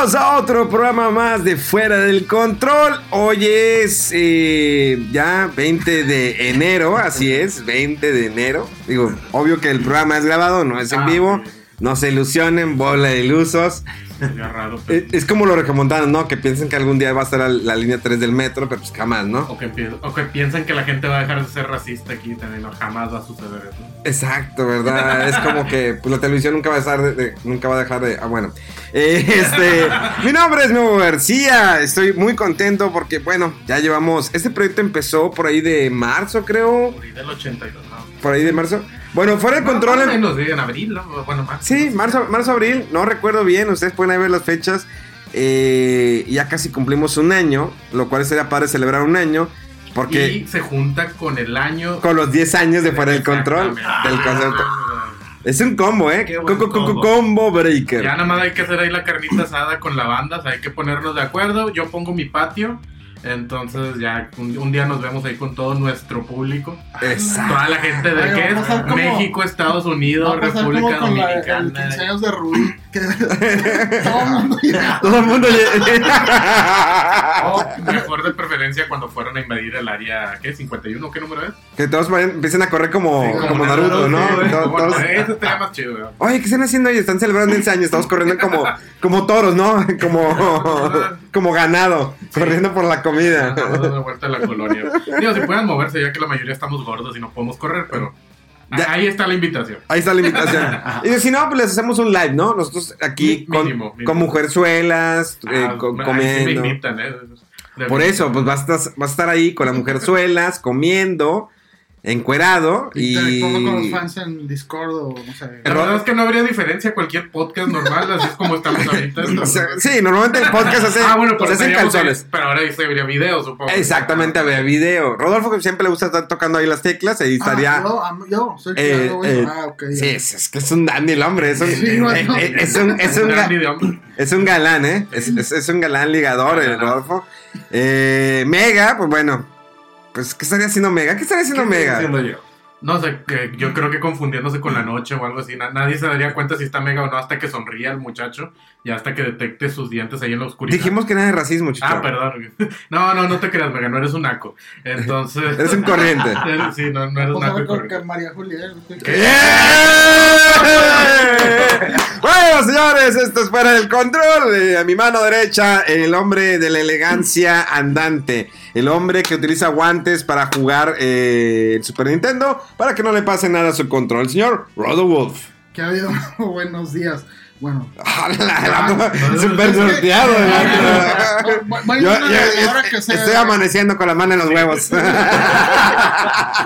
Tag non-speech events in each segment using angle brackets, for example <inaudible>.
Bienvenidos a otro programa más de Fuera del Control. Hoy es eh, ya 20 de enero, así es, 20 de enero. Digo, obvio que el programa es grabado, no es en Ah, vivo. No se ilusionen, bola de ilusos. Sería raro. pero- Eh, Es como lo recomendaron, ¿no? Que piensen que algún día va a estar la, la línea 3 del metro, pero pues jamás, ¿no? O que, o que piensan que la gente va a dejar de ser racista aquí también. No, jamás va a suceder eso. Exacto, ¿verdad? Es como que pues, la televisión nunca va a estar de- de- nunca va a dejar de. Ah, bueno. Eh, este. <laughs> mi nombre es Nuevo García. Estoy muy contento porque, bueno, ya llevamos. Este proyecto empezó por ahí de marzo, creo. Por ahí del 82, ¿no? Por ahí de marzo. Bueno, fuera de control. Más o en- menos, en abril, ¿no? Bueno, más. Sí, marzo, marzo, abril, no recuerdo bien, ustedes pueden ahí ver las fechas. Eh, ya casi cumplimos un año, lo cual sería padre celebrar un año, porque Y se junta con el año. con los 10 años de fuera del control del concepto. Es un combo, ¿eh? Qué Co- buen co- co- combo. combo breaker. Ya nada más hay que hacer ahí la carnita asada con la banda, o sea, hay que ponernos de acuerdo. Yo pongo mi patio, entonces ya un, un día nos vemos ahí con todo nuestro público. Exacto. Toda la gente de qué es como- México, Estados Unidos, República como con la, el Dominicana. 15 años de Rubí. Que <laughs> todo el mundo llega. Todo el mundo. O mejor de preferencia cuando fueron a invadir el área, ¿qué? ¿51? ¿Qué número es? que todos vayan- empiecen a correr como, Sí, como Naruto, ¿no? sí, Todos- como- todos- Ese estaría más chido, güey. Oye, ¿qué están haciendo hoy? Están celebrando ese año. Estamos corriendo como, como <laughs> toros, ¿no? Como, como ganado. Corriendo por la comida. Dando vuelta a la colonia. Digo, si puedan moverse, ya que la mayoría estamos gordos y no podemos correr, pero Ya. ahí está la invitación. Ahí está la invitación. <laughs> Y si no, pues les hacemos un live, ¿no? Nosotros aquí con, mínimo, con mujerzuelas, eh, Ah, co- ahí sí me comiendo. ¿eh? Por eso, pues vas a, estar, vas a estar ahí con las mujerzuelas, comiendo, encuerado Y y... te pongo con los fans en Discord o no sé. La verdad es que no habría diferencia cualquier podcast normal, así es como estamos ahorita. <laughs> Sí, normalmente el podcast se, ah, bueno, pero se hacen calzones. ahí- Pero ahora vería video, supongo. Exactamente, había video. Rodolfo que siempre le gusta estar tocando ahí las teclas, ahí estaría... Ah, yo, am- yo soy eh, eh, ah, ok. sí, es, es que es un dandy el hombre, es un, Sí, bueno. eh, eh, es un, es un, es un galán, ¿eh? Es, es- es un galán ligador, el Rodolfo. Eh, Mega, pues bueno, pues ¿qué estaría haciendo Mega? ¿Qué estaría haciendo ¿Qué estoy Mega? haciendo yo? No sé, que yo creo que confundiéndose con la noche o algo así. na- nadie se daría cuenta si está mega o no hasta que sonría el muchacho y hasta que detecte sus dientes ahí en la oscuridad. Dijimos que nada de racismo, chico. Ah, perdón. <laughs> No, no, no te creas, mega, no eres un naco. Entonces. Eres un corriente. <laughs> Sí, no, no eres a naco con que María Julia. ¿eh? ¿Qué? <laughs> Bueno, señores, esto es fuera del control. Eh, a mi mano derecha, el hombre de la elegancia andante. El hombre que utiliza guantes para jugar eh, el Super Nintendo para que no le pase nada a su control. El señor Rodo Wolf. Que ha habido <laughs> buenos días. Bueno. <laughs> Súper sorteado. No, va- va a ir Yo- una yo- ganadora que sea- estoy amaneciendo con la mano en los huevos. <laughs>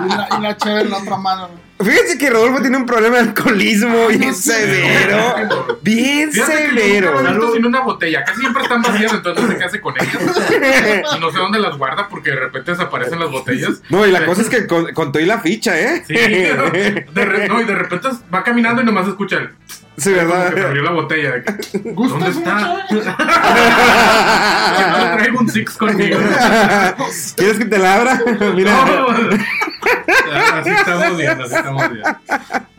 Y la, y la chévere en la otra mano. Fíjense que Rodolfo tiene un problema de alcoholismo bien severo. Bien Fíjate severo. visto sin una botella. Casi siempre están vacías, entonces no sé qué hace con ellas. <laughs> No sé dónde las guarda porque de repente desaparecen las botellas. No, y la cosa es que con- contó y la ficha, ¿eh? Sí, de re- no, y de repente va caminando y nomás escucha el. Sí, Como ¿verdad? que se abrió la botella. de <laughs> que, ¿Dónde ¿Gustas está? No traigo un six conmigo. ¿Quieres que te la abra? <laughs> Mira. No. Así estamos bien, así estamos bien.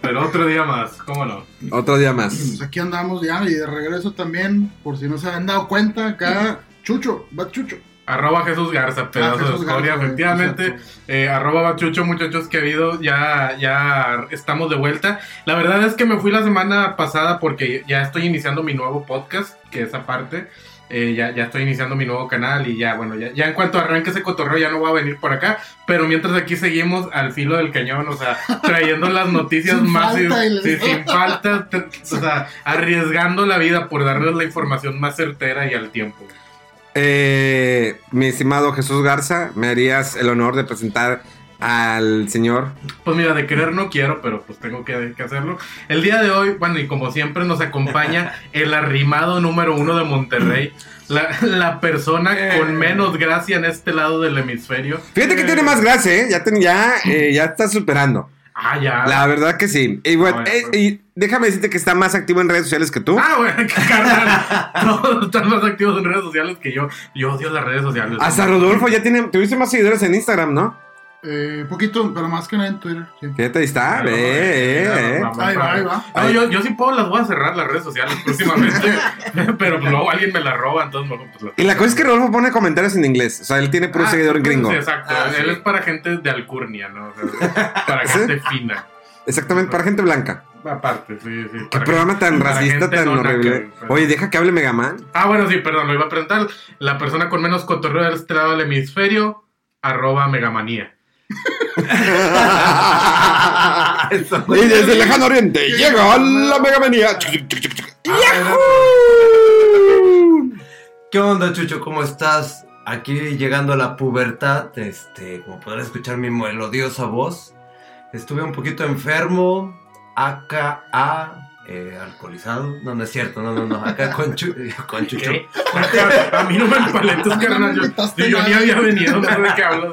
Pero otro día más, ¿cómo no? Otro día más. Pues aquí andamos ya y de regreso también, por si no se han dado cuenta, acá Chucho, va Chucho. Arroba Jesús Garza, pedazo Jesús de historia, Garza, efectivamente. Eh, arroba Bachucho, muchachos queridos, ya, ya estamos de vuelta. La verdad es que me fui la semana pasada porque ya estoy iniciando mi nuevo podcast, que es aparte. eh, ya, ya estoy iniciando mi nuevo canal y ya, bueno, ya, ya en cuanto arranque ese cotorreo ya no voy a venir por acá, pero mientras aquí seguimos al filo del cañón, o sea, trayendo las <laughs> noticias Sin más falta, y- sí, sin falta, o sea, <laughs> arriesgando la vida por darles la información más certera y al tiempo. Eh, mi estimado Jesús Garza, ¿me harías el honor de presentar al señor? Pues mira, de querer no quiero, pero pues tengo que, que hacerlo. El día de hoy, bueno, y como siempre nos acompaña <laughs> el arrimado número uno de Monterrey, la, la persona con menos gracia en este lado del hemisferio. Fíjate que tiene más gracia, ¿eh? Ya, ten- ya, eh, ya está superando. Ah, ya. La verdad que sí. Y, bueno, Ah, eh, pues. y déjame decirte que está más activo en redes sociales que tú. Ah, bueno, <laughs> carnal. <laughs> Todos están más activos en redes sociales que yo. Yo odio las redes sociales. Hasta Rodolfo ya tiene, tuviste más seguidores en Instagram, ¿no? Eh, poquito, pero más que nada en Twitter. sí. Fíjate, ahí está, ve, eh, eh. Ahí va, ahí va. No, yo, yo sí puedo, las voy a cerrar las redes sociales próximamente. <laughs> pero luego alguien me la roba, entonces mejor pues las- Y la cosa es que Rodolfo pone comentarios en inglés. O sea, él tiene puro Ah, seguidor gringo. sí, exacto. Ah, Él sí. es para gente de alcurnia, ¿no? O sea, para <laughs> ¿Sí? gente fina. Exactamente, para gente blanca. Aparte, sí, sí. Qué programa gente- tan racista, tan no horrible. Oye, deja que hable Megaman. Ah, bueno, sí, perdón, lo iba a preguntar. La persona con menos cotorreo de este lado del hemisferio, arroba megamanía. Y <laughs> desde el lejano oriente llega la Megamanía. ¿Qué onda, Chucho? ¿Cómo estás? Aquí llegando a la pubertad, este, como podrás escuchar mi melodiosa voz. Estuve un poquito enfermo, acá, eh, alcoholizado. No, no es cierto, no, no, no. Acá con, Chu- <laughs> con Chucho. ¿Qué? A mí no me empaletes, carnal. Yo, <laughs> yo ni había venido, no sé de qué hablas.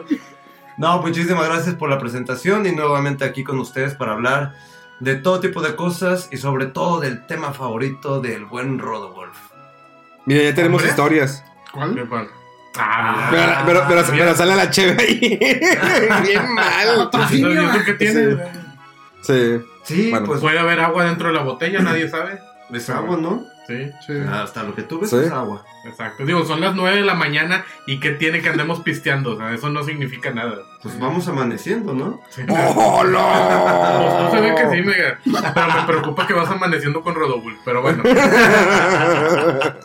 No, muchísimas gracias por la presentación y nuevamente aquí con ustedes para hablar de todo tipo de cosas y sobre todo del tema favorito del buen Rodolf. Mira, ya tenemos ¿Hombre? historias. ¿Cuál? ¿Qué pasa? Ah, Pero, pero, pero, sale la cheve ahí. <laughs> Bien mal. Patrocinio. ¿Y eso qué tiene? Sí. Sí, Bueno, pues Puede haber agua dentro de la botella, nadie sabe. es agua, ¿no? Sí, Sí. Hasta lo que tú ves Sí. es agua. exacto. Digo, son las 9 de la mañana y ¿qué tiene que andemos pisteando? O sea, eso no significa nada. Pues vamos amaneciendo, ¿no? Sí. <laughs> ¡Oh, Pues no! se ve que sí, mega. Pero me preocupa que vas amaneciendo con Rodobull. Pero bueno. <laughs>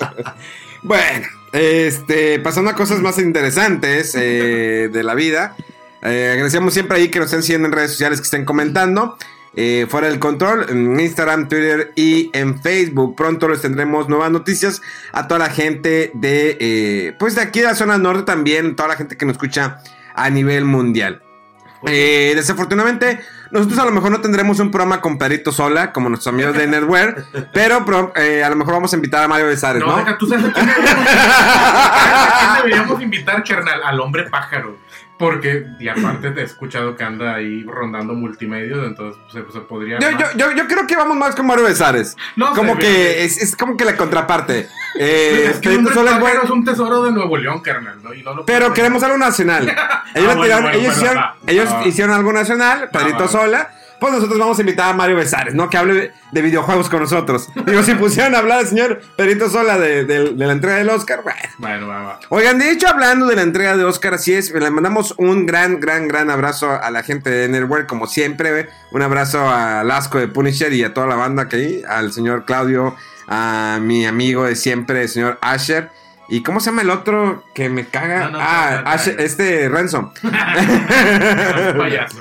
bueno, este, pasando a cosas más interesantes eh, de la vida. Eh, agradecemos siempre ahí que nos estén siguiendo en redes sociales, que estén comentando. Eh, fuera del control, en Instagram, Twitter y en Facebook. Pronto les tendremos nuevas noticias a toda la gente de, eh, pues de aquí de la zona norte también, toda la gente que nos escucha a nivel mundial. Eh, desafortunadamente, nosotros a lo mejor no tendremos un programa con Perito Sola, como nuestros amigos de Netware, <laughs> pero eh, a lo mejor vamos a invitar a Mario Besares, No, ¿no? deja, tú sabes ¿A quién deberíamos invitar, carnal, al hombre pájaro. Porque, y aparte te he escuchado que anda ahí rondando multimedios, entonces pues, se, se podría. Yo, yo, yo, yo creo que vamos más con Mario Besares. No como que es, es como que la contraparte. Eh, <laughs> es que Perito hombre Sola es pájaro bueno, es un tesoro de Nuevo León, carnal. ¿no? Y no lo pero puedo- queremos algo nacional. <laughs> Ellos, Ah, le bueno, tiraron- bueno, ellos, hicieron, ellos va. hicieron algo nacional, Pedrito va. Sola. Pues nosotros vamos a invitar a Mario Besares, ¿no? Que hable de videojuegos con nosotros. Digo, si pusieran a hablar al señor Pedrito Sola de, de- de la entrega del Oscar, bueno. Bueno, va, va. Oigan, de hecho, hablando de la entrega de Oscar, así es, le mandamos un gran, gran, gran abrazo a la gente de Network, como siempre. ¿eh? Un abrazo a Lasco de Punisher y a toda la banda que hay, al señor Claudio, a mi amigo de siempre, el señor Asher. ¿Y cómo se llama el otro que me caga? No, no, ah, no, Asher- este Renzo. Payaso.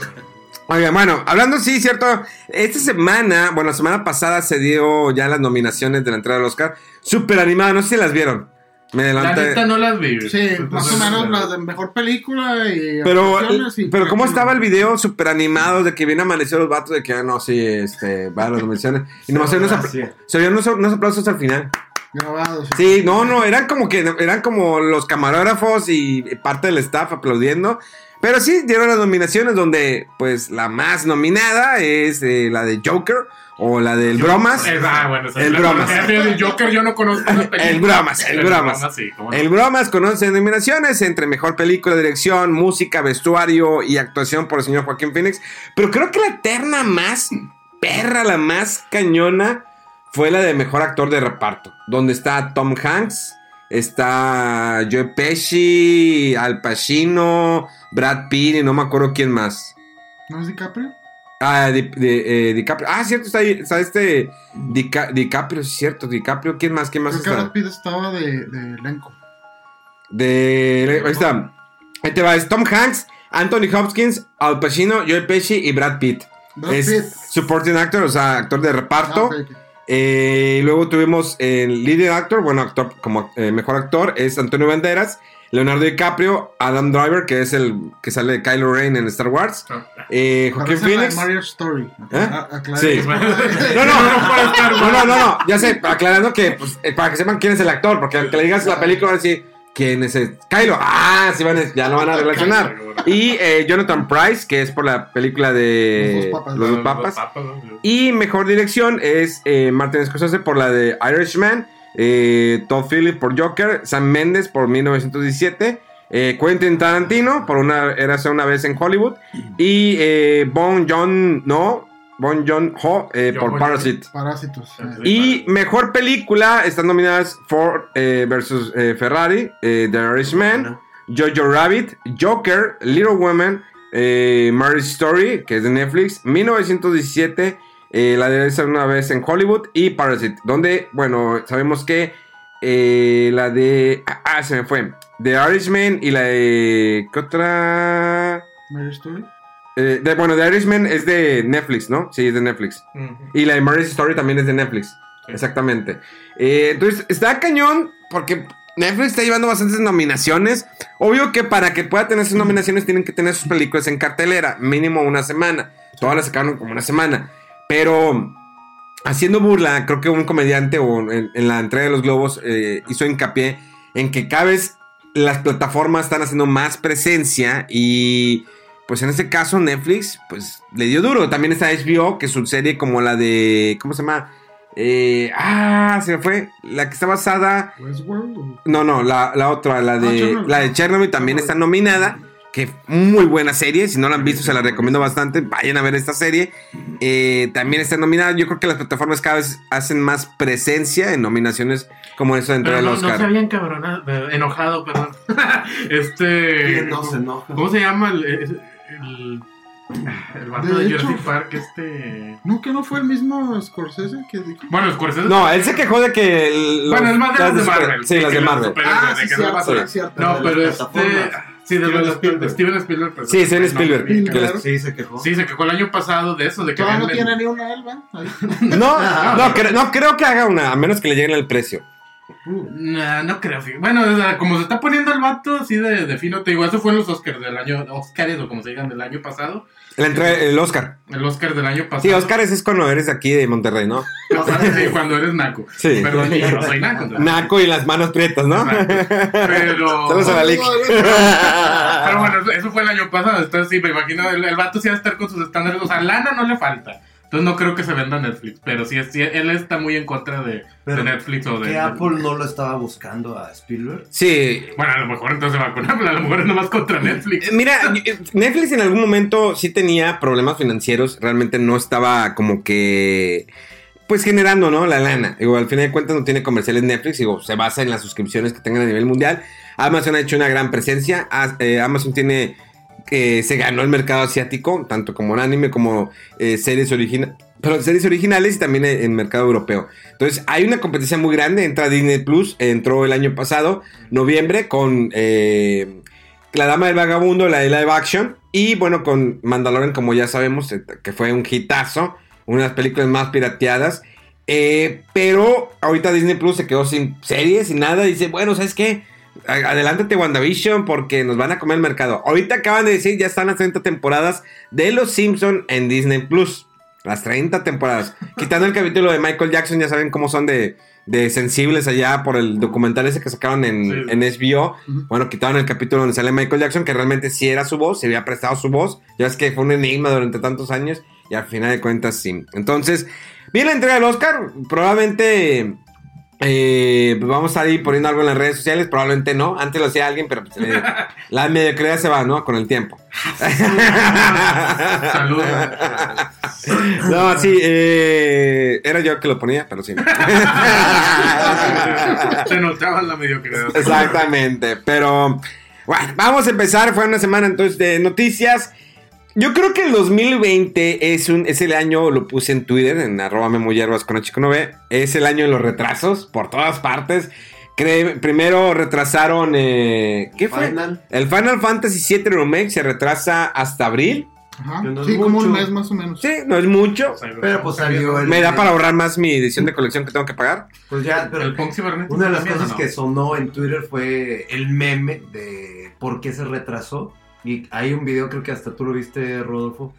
Oigan, bueno, hablando, sí, cierto. Esta semana, bueno, la semana pasada se dio ya las nominaciones de la entrega del Oscar. Súper animada, no sé si las vieron. Me La adelanté. neta no las vi. Sí, Entonces, más o menos eh, las de mejor película y. Pero, y pero ¿cómo estaba el video súper animado de que viene amanecer los vatos de que, ah, no, sí, este, va a las nominaciones? Y nomás se oían unos, unos aplausos al final. Grabados. Sí, no, no, eran como que, eran como los camarógrafos y parte del staff aplaudiendo. Pero sí, dieron las nominaciones donde, pues, la más nominada es eh, la de Joker o la del Bromas. Ah, bueno, esa es El bromas. El Joker yo no conozco. El bromas, el bromas. sí, cómo no. El Bromas con 11 nominaciones entre mejor película, dirección, música, vestuario y actuación por el señor Joaquín Phoenix. Pero creo que la terna más perra, la más cañona, fue la de mejor actor de reparto. Donde está Tom Hanks, está Joe Pesci, Al Pacino, Brad Pitt y no me acuerdo quién más. ¿No es DiCaprio? Ah, Di- Di- eh, DiCaprio. Ah, cierto, está ahí. Está este. Dica- DiCaprio, sí, cierto. DiCaprio. ¿Quién más? ¿Quién más Creo que? Brad Pitt estaba de, de elenco. De. Ahí está. Ahí te va. Es Tom Hanks, Anthony Hopkins, Al Pacino, Joe Pesci y Brad Pitt. Brad es Pitt. supporting actor, o sea, actor de reparto. Ah. Eh, luego tuvimos el leading actor, bueno, actor como eh, mejor actor, es Antonio Banderas, Leonardo DiCaprio, Adam Driver, que es el que sale de Kylo Ren en Star Wars, eh, Parece la de Phoenix. Mario Story. ¿Eh? Ah, Sí. <laughs> No, no, no, no, no, no, ya sé, aclarando que, pues, eh, para que sepan quién es el actor, porque aunque le digas la película, van a decir, ¿quién es el? Kylo, ah, sí, van a- ya lo van a relacionar. Y eh, Jonathan Price, que es por la película de Los papas. Los dos papas. Y mejor dirección es eh, Martin Scorsese por la de Irishman, eh, Todd Phillips por Joker, Sam Mendes por 1917, eh, Quentin Tarantino por una era una vez en Hollywood y eh, Bon John no Bon John Ho eh, por Parasite. Parásitos. eh. Y mejor película están nominadas Ford eh, versus eh, Ferrari, eh, The Irishman, Jojo Rabbit, Joker, Little Women, eh, Marriage Story, que es de Netflix, 1917, eh, la de esa una vez en Hollywood y Parasite, donde, bueno, sabemos que eh, la de... Ah, se me fue. The Irishman y la de... ¿Qué otra? Mario Story. Eh, de- bueno, The Irishman es de Netflix, ¿no? Sí, es de Netflix. Y la de Marriage Story también es de Netflix. Sí. Exactamente. Eh, entonces, está cañón porque Netflix está llevando bastantes nominaciones. Obvio que para que pueda tener sus nominaciones tienen que tener sus películas en cartelera, mínimo una semana. Todas las sacaron como una semana. Pero haciendo burla, creo que un comediante o en, en la entrega de los globos eh, hizo hincapié en que cada vez las plataformas están haciendo más presencia y pues en este caso Netflix pues le dio duro. También está HBO, que es su serie como la de, ¿cómo se llama? Eh, ah, se me fue. La que está basada... Westworld. No, no, la, la otra, la Ah, de, Chernobyl. la de Chernobyl también está nominada. Que muy buena serie. Si no la han visto, se la recomiendo bastante. Vayan a ver esta serie. Eh, también está nominada. Yo creo que las plataformas cada vez hacen más presencia en nominaciones como eso de entrega Pero del no, no se había encabronado, eh, enojado, perdón. <laughs> este. ¿Quién no se enoja? ¿Cómo se llama el. El, <clears throat> el, vato De de, hecho- Jurassic Park? Este. No, que no fue el mismo Scorsese que dijo. Bueno, Scorsese. No, él se quejó de que. el- Bueno, el más de las de Marvel. Sí, las de Marvel. Ah, sí, no sí, cierto. No, de pero este. plataformas. Sí, de Steven los Spielberg. Steven Spielberg. pero- Sí, Steven no, Spielberg. bien, que claro. Sí, se quejó. Sí, se quejó el año pasado de eso, de que Todavía no tiene ni una. Ahí. <laughs> No, no, cre- no creo que haga una, a menos que le lleguen el precio. Nah, no creo. Bueno, o sea, como se está poniendo el vato así de, de fino, te digo, eso fue en los Oscars del año, Oscars o como se digan del año pasado. La entrega, el Oscar. El Oscar del año pasado. Sí, Oscar es cuando eres aquí de Monterrey, ¿no? Sí, cuando eres naco. Sí. Pero yo no soy naco. Naco y las manos prietas, ¿no? Pero. Saludos a la Lick. Pero bueno, eso- eso fue el año pasado. Entonces, sí, me imagino, el, el vato sí va a estar con sus estándares. O sea, lana no le falta. Entonces, no creo que se venda Netflix. Pero sí, sí él está muy en contra de, Pero, de Netflix o de. ¿Que Apple no lo estaba buscando a Spielberg? Sí. Bueno, a lo mejor entonces va con Apple. A lo mejor es nomás contra Netflix. Eh, Mira, <laughs> Netflix en algún momento sí tenía problemas financieros. Realmente no estaba como que. Pues generando, ¿no? La lana. Digo, al final de cuentas no tiene comerciales Netflix. Digo, se basa en las suscripciones que tengan a nivel mundial. Amazon ha hecho una gran presencia. Eh, Amazon tiene. Eh, se ganó el mercado asiático, tanto como en anime como eh, series originales. Pero series originales y también en, mercado europeo. Entonces, hay una competencia muy grande. Entra Disney Plus, entró el año pasado, noviembre, con eh, La Dama del Vagabundo, la de live action. Y bueno, con Mandalorian, como ya sabemos, eh, que fue un hitazo. Una de las películas más pirateadas. Pero ahorita Disney Plus se quedó sin series, sin nada. Dice, bueno, ¿sabes qué? Adelántate WandaVision porque nos van a comer el mercado. Ahorita acaban de decir, ya están las 30 temporadas de Los Simpson en Disney Plus. Las 30 temporadas. Quitando el capítulo de Michael Jackson, ya saben cómo son de, de sensibles allá por el documental ese que sacaron en, Sí. en HBO. Bueno, quitaron el capítulo donde sale Michael Jackson, que realmente sí era su voz, se había prestado su voz. Ya es que fue un enigma durante tantos años y al final de cuentas sí. Entonces, viene la entrega del Oscar. Probablemente eh, pues vamos a ir poniendo algo en las redes sociales. Probablemente no. Antes lo hacía alguien, pero pues, eh, <laughs> la mediocridad se va, ¿no? Con el tiempo. Saludos. <laughs> No, sí, eh, era yo que lo ponía, pero sí. <laughs> Se notaba la mediocridad. Exactamente, pero bueno, vamos a empezar. Fue una semana entonces de noticias. Yo creo que el 2020 es un es el año, lo puse en Twitter, en arroba memoyerbas con con V, es el año de los retrasos por todas partes. Cre- primero retrasaron, eh, ¿qué fue? Final. El Final Fantasy VII Remake se retrasa hasta abril. Ajá. No es Sí, como un mucho. mes más o menos. Sí, no es mucho. Pero pues salió el. Me da para ahorrar más mi edición de colección que tengo que pagar. Pues ya, pero El punk cibernético Una de las cosas que sonó en Twitter fue el meme de por qué se retrasó. Y hay un video, creo que hasta tú lo viste, Rodolfo.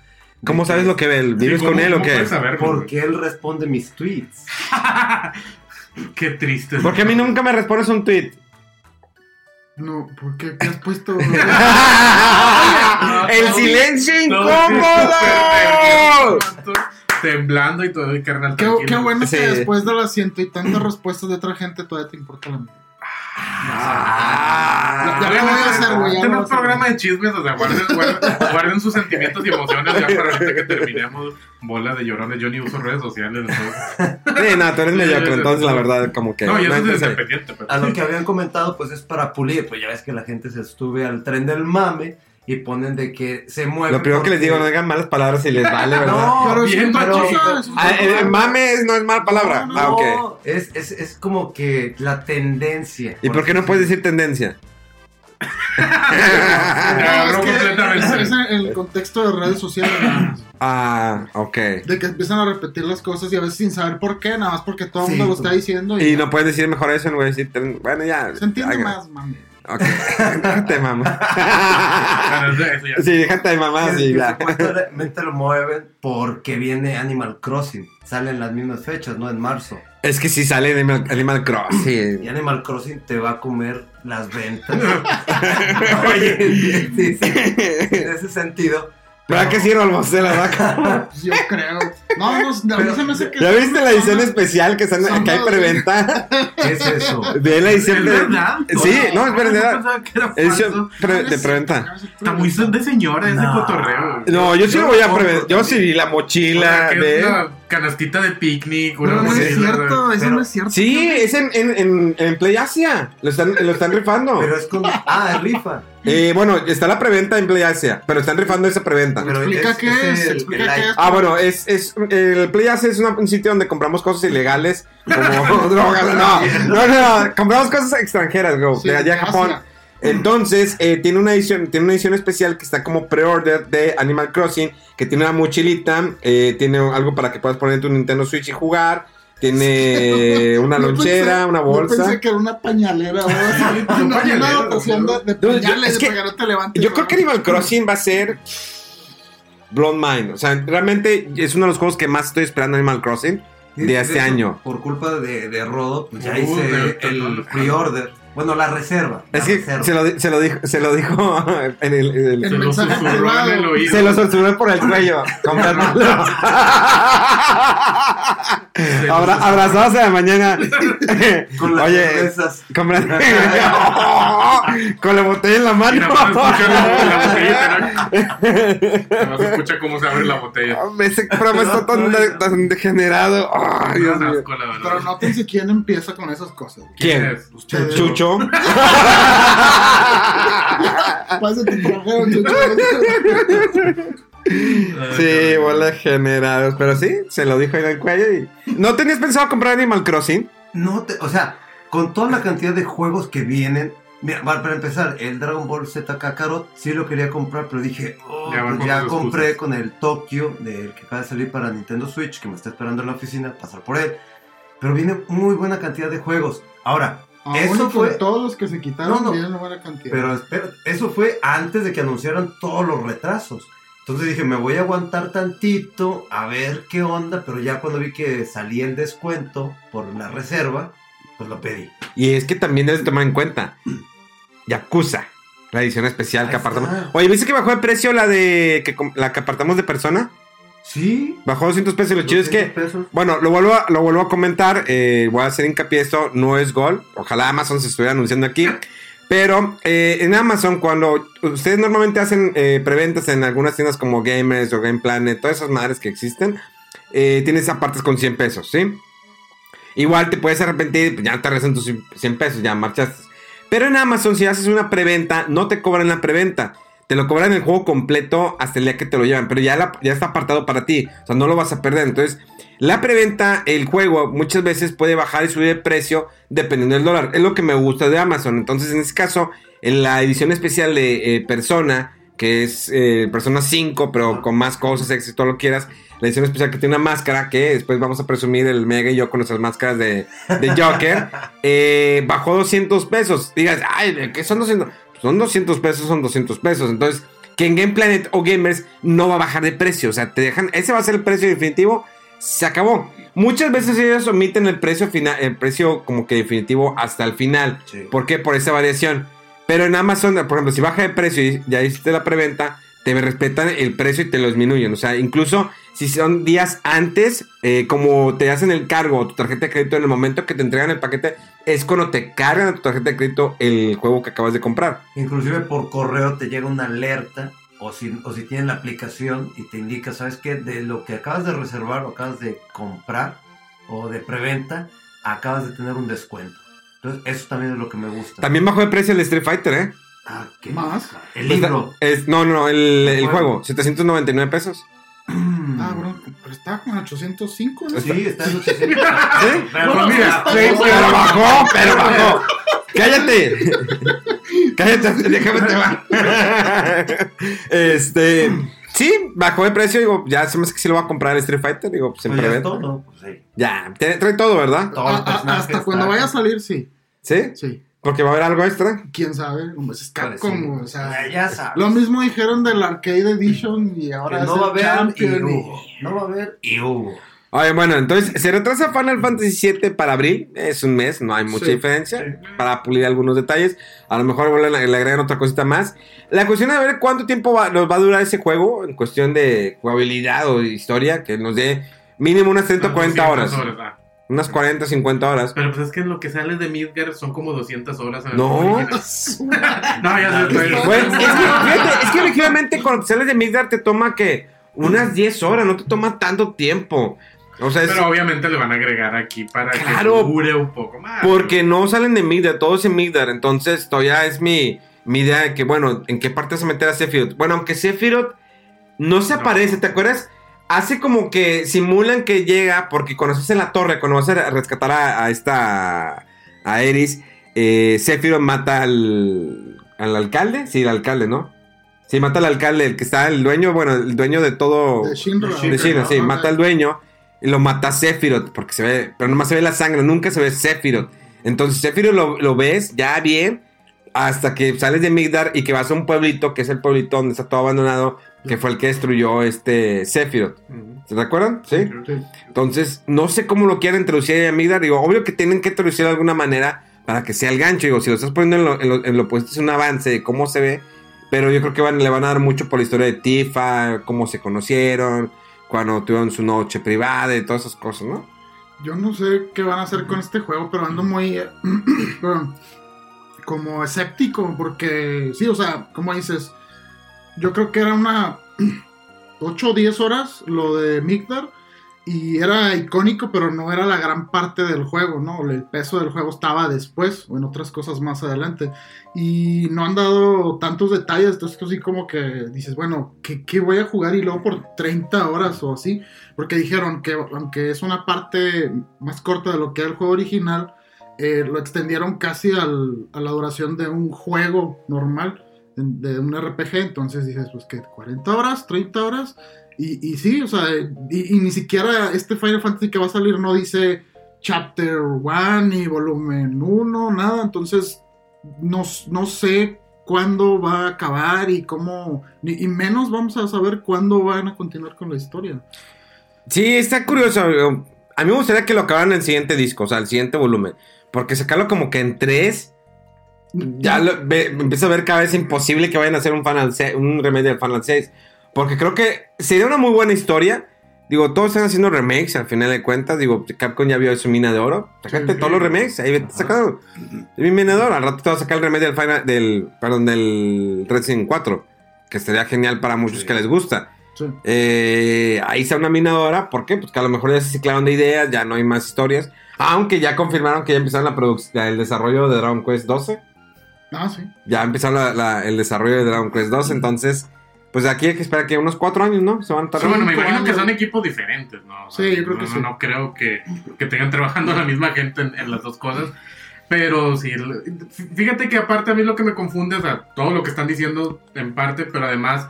¿Cómo sabes lo que ve? él? ¿Vives ¿cómo- con él o qué? güey? Porque él responde mis tweets. <laughs> Qué triste. Porque a mí nunca me respondes un tweet. No, ¿por qué? ¿Qué has puesto? ¡El silencio incómodo! Temblando y todo, y carnal. qué, qué bueno Sí. que después de las ciento y tantas respuestas de otra gente todavía te importa la mía. Ah. Ya- ya lo voy a hacer, güey, ya Este no es programa de chismes, o sea, guarden, guarden- guarden sus sentimientos y emociones ya para ahorita que terminemos. Bola de llorones, yo ni uso redes sociales. Entonces... Sí, no, tú eres mediocre, entonces la verdad, como que. No, yo soy independiente, pero... A lo que habían comentado, pues es para pulir. Pues ya ves que la gente se sube al tren del mame y ponen de que se mueve. Lo primero que les digo, no digan malas palabras si les vale, <laughs> ¿verdad? No, Pero bien, pero- Ah, el cosa. mame es- no es mala palabra. No, no, ah, ok. No, es, es, es como que la tendencia. ¿Y por qué no puedes decir tendencia? <laughs> Me agarró No, es que completamente. es en el contexto de redes sociales. Ah, ok. de que empiezan a repetir las cosas y a veces sin saber por qué, nada más porque todo el Sí, mundo lo pues. está diciendo. Y, Y no puedes decir mejor eso, no voy a decir. Bueno, ya. se entiende haga- más, mami. Ok. <laughs> Déjate, mamá. Bueno, eso- eso ya- Sí, déjate de mamá, sí, supuestamente lo mueven porque viene Animal Crossing. Salen las mismas fechas, ¿no? En marzo. Es que si sale Animal, Animal Crossing. Y Animal Crossing te va a comer las ventas. <laughs> <laughs> Oye, sí, sí, en ese sentido. ¿Verdad que sí, Rolmose, la vaca? <laughs> Yo creo. No, no, a mí se me hace que. ¿Ya viste la edición especial que, están, Son que hay preventa? <laughs> ¿Qué es eso? Ve la edición ¿Es de. verdad? Sí, no, es verdad. era Edición pre- de preventa. Está muy de señora ese No. cotorreo. No, yo sí lo voy a preventar. Yo sí vi la mochila de. una canastita de picnic. una No, no es cierto, eso no es cierto. Sí, es en, en, en, en Play Asia. Lo están, lo están rifando. Pero es con. Ah, es rifa. Eh, bueno, está la preventa en Play Asia, pero están rifando esa preventa. Pero Explica es- qué es es, el- explica el qué like. es. Ah, bueno, es, es el Play Asia es una- un sitio donde compramos cosas ilegales como <laughs> <laughs> drogas. No, no, no, compramos cosas extranjeras, Sí, de allá a Japón. Asia. Entonces, eh, tiene una edición, tiene una edición especial que está como pre-order de Animal Crossing, que tiene una mochilita, eh, tiene algo para que puedas poner tu Nintendo Switch y jugar, tiene <laughs> una Yo lonchera, pensé- una Yo bolsa. pensé que era una pañalera. <laughs> yo-. Yo creo que Animal Crossing va a ser Blonde Mind. O sea, realmente es uno de los juegos que más estoy esperando Animal Crossing de este año. Por culpa de, de Rodo, pues ya Uh, hice de- el pre-order. Bueno, la reserva. la Es que reserva. se lo, se lo dijo, se lo dijo <laughs> en el, en el- Se lo susurró en el oído. se lo susurró por el cuello. <laughs> Abra, abrazados en <laughs> la mañana. Con las Oye, cervezas. Con la botella en la Y mano. nada más escucha la, la botellita. ¿no? Nada más escucha cómo se abre la botella. Ese programa está tan, de- tan degenerado. Ay, Dios asco. Pero nótense quién empieza con esas cosas. ¿Quién? es? Ustedes. Chucho. <laughs> Pásate, trajeron, Chucho. Sí, bola generados. Pero sí, se lo dijo ahí en el cuello. Y... ¿No tenías pensado comprar Animal Crossing? No te, o sea, con toda la cantidad de juegos que vienen. Mira, para empezar, el Dragon Ball Z Kakarot sí lo quería comprar, pero dije, oh, Ya pues ya compré con el Tokyo, del que acaba de salir para Nintendo Switch, que me está esperando en la oficina, pasar por él. Pero viene muy buena cantidad de juegos. Ahora, eso fue. todos los que se quitaron No, una buena cantidad. Pero espera, eso fue antes de que anunciaran todos los retrasos. Entonces dije, me voy a aguantar tantito, a ver qué onda, pero ya cuando vi que salía el descuento por la reserva, pues lo pedí. Y es que también debes tomar en cuenta. Yakuza. La edición especial Ahí que apartamos. está. Oye, ¿viste que bajó de precio la de que la que apartamos de persona? Sí. Bajó 200 pesos. Lo chido es que 200 pesos. Bueno, lo vuelvo a, lo vuelvo a comentar. eh, voy a hacer hincapié esto. No es gol. Ojalá Amazon se estuviera anunciando aquí. Pero eh, en Amazon, cuando ustedes normalmente hacen eh, preventas en algunas tiendas como Gamers o Game Planet, todas esas madres que existen, tienes apartes con 100 pesos, ¿sí? Igual te puedes arrepentir, pues ya te regresan tus 100 pesos, ya marchaste. Pero en Amazon, si haces una preventa, no te cobran la preventa. Te lo cobran el juego completo hasta el día que te lo llevan, pero ya, la- ya está apartado para ti, o sea, no lo vas a perder. Entonces, la preventa, el juego muchas veces puede bajar y subir de precio dependiendo del dólar. Es lo que me gusta de Amazon. Entonces, en este caso, en la edición especial de eh, Persona, que es eh, Persona 5, pero con más cosas, extras, todo lo que quieras. La edición especial que tiene una máscara, que después vamos a presumir el Mega y yo con nuestras máscaras de, de <laughs> Joker, eh, bajó 200 pesos. Digas, ay, ¿qué son 200? Son 200 pesos, son 200 pesos. Entonces, que en Game Planet o Gamers no va a bajar de precio. O sea, te dejan, ese va a ser el precio definitivo. Se acabó. Muchas veces ellos omiten el precio final, el precio como que definitivo hasta el final. Sí. ¿Por qué? Por esa variación. Pero en Amazon, por ejemplo, si baja de precio y ya hiciste la preventa, te respetan el precio y te lo disminuyen. O sea, incluso si son días antes, eh, como te hacen el cargo o tu tarjeta de crédito en el momento que te entregan el paquete, es cuando te cargan a tu tarjeta de crédito el juego que acabas de comprar. Inclusive por correo te llega una alerta o si, o si tienes la aplicación y te indica, ¿sabes qué? De lo que acabas de reservar o acabas de comprar o de preventa, acabas de tener un descuento. Entonces, eso también es lo que me gusta. También bajó de precio el Street Fighter, ¿eh? Ah, ¿qué? ¿Más? El libro. Es, no, no, no, el, el El juego, juego. 799 pesos. <clears throat> Ah, bro, pero está con 805, ¿no? Sí, está en 800. <laughs> ¿Sí? Pero mira, sí, Pero bajó, pero bajó. Cállate. <laughs> Cállate, déjame te va. <laughs> Este, sí, bajó de precio, digo, ya se me hace que sí lo va a comprar el Street Fighter, digo, pues en pues ya todo. Pues sí. Ya, trae todo, ¿verdad? A- personajes hasta cuando vaya a salir, sí. ¿Sí? Sí. Porque va a haber algo extra. Quién sabe, pues es sí. Capcom, o sea. Ya- ya sabes. Lo mismo dijeron del Arcade Edition y ahora Que no es va a el haber y hubo. No va a haber y hubo. Oye, bueno, entonces se retrasa Final Fantasy VII para abril. Es un mes, no hay mucha Sí, diferencia. Para pulir algunos detalles. A lo mejor vuelven a- le agregan otra cosita más. La cuestión es ver cuánto tiempo va- nos va a durar ese juego en cuestión de jugabilidad o historia. Que nos dé mínimo unas 30 o 40 horas. ah. Unas 40, 50 horas. Pero pues es que lo que sale de Midgar son como 200 horas. No. <laughs> <laughs> no, ya sé. Güey, es, que, fíjate, es que originalmente cuando sales de Midgard te toma que unas 10 horas, no te toma tanto tiempo. O sea, es Pero obviamente le van a agregar aquí para Claro. que dure un poco más. porque no salen de Midgard, todo es en Midgard. Entonces, todavía es mi, mi idea de que, bueno, ¿en qué parte se meter a Sephiroth? Bueno, aunque Sephiroth no se No. aparece, ¿te acuerdas? Hace como que simulan que llega, porque cuando estás en la torre, cuando vas a rescatar a, a esta. a Eris, eh, Sephiroth mata al. al alcalde. Sí, el alcalde, ¿no? Sí, mata al alcalde, el que está, el dueño, bueno, el dueño de todo. De Shinra. De De China, sí, Ah, mata al dueño y lo mata Sephiroth, porque se ve, pero nomás se ve la sangre, nunca se ve Sephiroth. Entonces Sephiroth lo, lo ves ya bien hasta que sales de Migdar y que vas a un pueblito, que es el pueblito donde está todo abandonado, que fue el que destruyó este Sephiroth. ¿Se te acuerdan? Sí. Entonces, no sé cómo lo quieren introducir a Migdar. Digo, obvio que tienen que introducir de alguna manera para que sea el gancho. Digo, si lo estás poniendo en lo, en lo, en lo puesto es un avance de cómo se ve. Pero yo creo que van, le van a dar mucho por la historia de Tifa, cómo se conocieron, cuando tuvieron su noche privada y todas esas cosas, ¿no? Yo no sé qué van a hacer con este juego, pero ando muy. eh, <clears throat> como escéptico, porque sí, o sea, como dices, yo creo que era una <clears throat> 8 o 10 horas lo de Migdar y era icónico, pero no era la gran parte del juego, ¿no? El peso del juego estaba después o en otras cosas más adelante. Y no han dado tantos detalles, entonces así como que dices, bueno, ¿qué, qué voy a jugar? Y luego por 30 horas o así, porque dijeron que aunque es una parte más corta de lo que era el juego original, eh, lo extendieron casi al- a la duración de un juego normal, de, un RPG, entonces dices, pues que 40 horas, 30 horas, y, y sí, o sea, y, ni siquiera este Final Fantasy que va a salir no dice Chapter 1 ni Volumen 1, nada, entonces no, no sé cuándo va a acabar y cómo, y menos vamos a saber cuándo van a continuar con la historia. Sí, está curioso. A mí me gustaría que lo acabaran en el siguiente disco, o sea, el siguiente volumen. Porque sacarlo como que en tres, ya lo, ve- empiezo a ver cada vez imposible que vayan a hacer un, Final un remedio del Final 6. Porque creo que sería una muy buena historia. Digo, todos están haciendo remakes al final de cuentas. Digo, Capcom ya vio su mina de oro. Sácate Sí. todos los remakes. Ahí vete sacando. Es mi mina de oro. Al rato te va a sacar el remedio del Final, del, perdón, del Resident 4. Que estaría genial para muchos Sí. que les gusta. Sí. Eh, ahí está una minadora. ¿Por qué? Pues que a lo mejor ya se ciclaron de ideas, ya no hay más historias. Aunque ya confirmaron que ya empezaron la el desarrollo de Dragon Quest 12. Ah, sí. Ya empezó la- la- el desarrollo de Dragon Quest 2, entonces, pues aquí hay que esperar que unos cuatro años, ¿no? Se van a Sí, tardar. bueno, me imagino que son equipos diferentes, ¿no? O sea, Sí, yo creo no, que no- sí. No creo que, que tengan trabajando la misma gente en, en las dos cosas. Pero sí, fíjate que aparte a mí lo que me confunde, o sea, todo lo que están diciendo en parte, pero además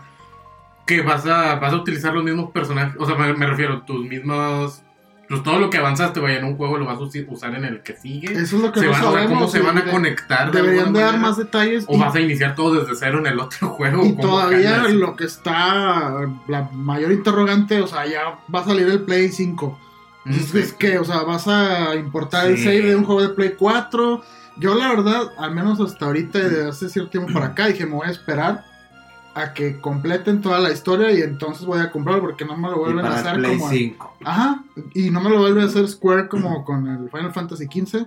que vas a, vas a utilizar los mismos personajes, o sea, me, me refiero, tus mismos, pues todo lo que avanzaste, vaya, en un juego lo vas a usar en el que sigue. Eso es lo que Se no van- sabemos. ¿Cómo se y van a conectar? de Deberían de dar manera? más detalles. ¿O y- vas a iniciar todo desde cero en el otro <laughs> juego? Y ¿Cómo todavía lo que está, la mayor interrogante, o sea, ya va a salir el Play 5. Mm, Es, sí. es que, o sea, vas a importar el save de un juego de Play 4. Yo, la verdad, al menos hasta ahorita, de hace cierto tiempo para acá, dije, me voy a esperar a que completen toda la historia y entonces voy a comprarlo porque no me lo vuelven a hacer Play como. 5. Ajá, y no me lo vuelve a hacer Square como <clears throat> con el Final Fantasy XV,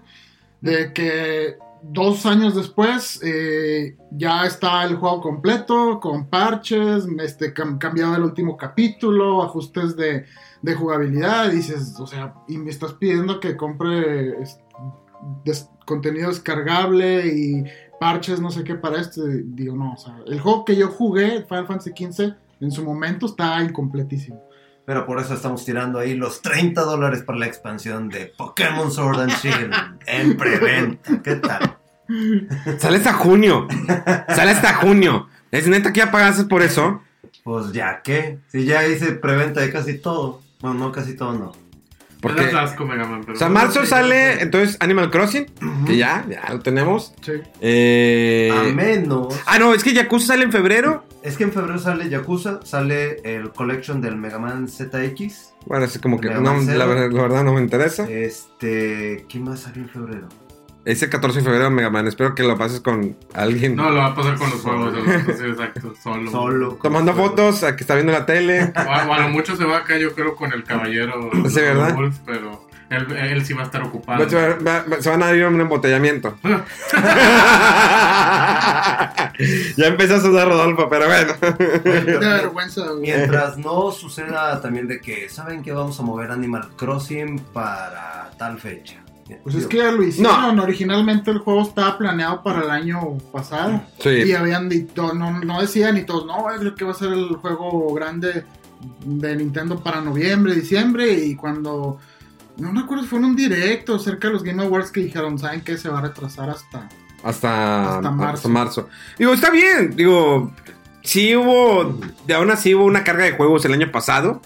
de que dos años después eh, ya está el juego completo, con parches, este, cam- cambiado el último capítulo, ajustes de, de jugabilidad, y dices, o sea, y me estás pidiendo que compre contenido descargable y parches, no sé qué para esto, y digo, no, o sea, el juego que yo jugué, Final Fantasy XV, en su momento está incompletísimo. Pero por eso estamos tirando ahí los 30 dólares para la expansión de Pokémon Sword and Shield en preventa. ¿Qué tal? Sale hasta junio. Sale hasta junio. Es neta que ya pagaste por eso. Pues ya que, si ya hice preventa de casi todo. Bueno, no casi todo, no. Porque, Me das asco, Mega Man, pero- o sea, marzo sale entonces Animal Crossing, que ya, ya lo tenemos. Sí. Eh, A menos. ah, no, es que Yakuza sale en febrero. Es que en febrero sale Yakuza, sale el collection del Mega Man ZX. Bueno, es como que no, la, verdad, la verdad no me interesa. Este. ¿Qué más salió en febrero? Ese 14 de febrero Mega Man, espero que lo pases con alguien. No, lo va a pasar con los Solo. juegos. de los- sí, exacto, solo. Solo. Tomando fotos a que está viendo la tele. <laughs> O a, o a lo mucho se va acá, yo creo, con el caballero Sí, ¿verdad? Wolf, pero él, él sí va a estar ocupado. Va- va- va- se van a ir a un embotellamiento. <laughs> <laughs> ya empezó a sudar Rodolfo, pero bueno. Vergüenza. Mientras no suceda también de que, ¿saben que vamos a mover Animal Crossing para tal fecha? Pues es que ya lo hicieron. No. Originalmente el juego estaba planeado para el año pasado. Sí. Y habían dicho, no, no decían ni todos, no, es lo que va a ser el juego grande de Nintendo para noviembre, diciembre. Y cuando, no me acuerdo si fue en un directo cerca de los Game Awards que dijeron, ¿saben qué? Se va a retrasar hasta. Hasta, Hasta marzo. hasta marzo. Digo, está bien. Digo, sí hubo, de aún así hubo una carga de juegos el año pasado.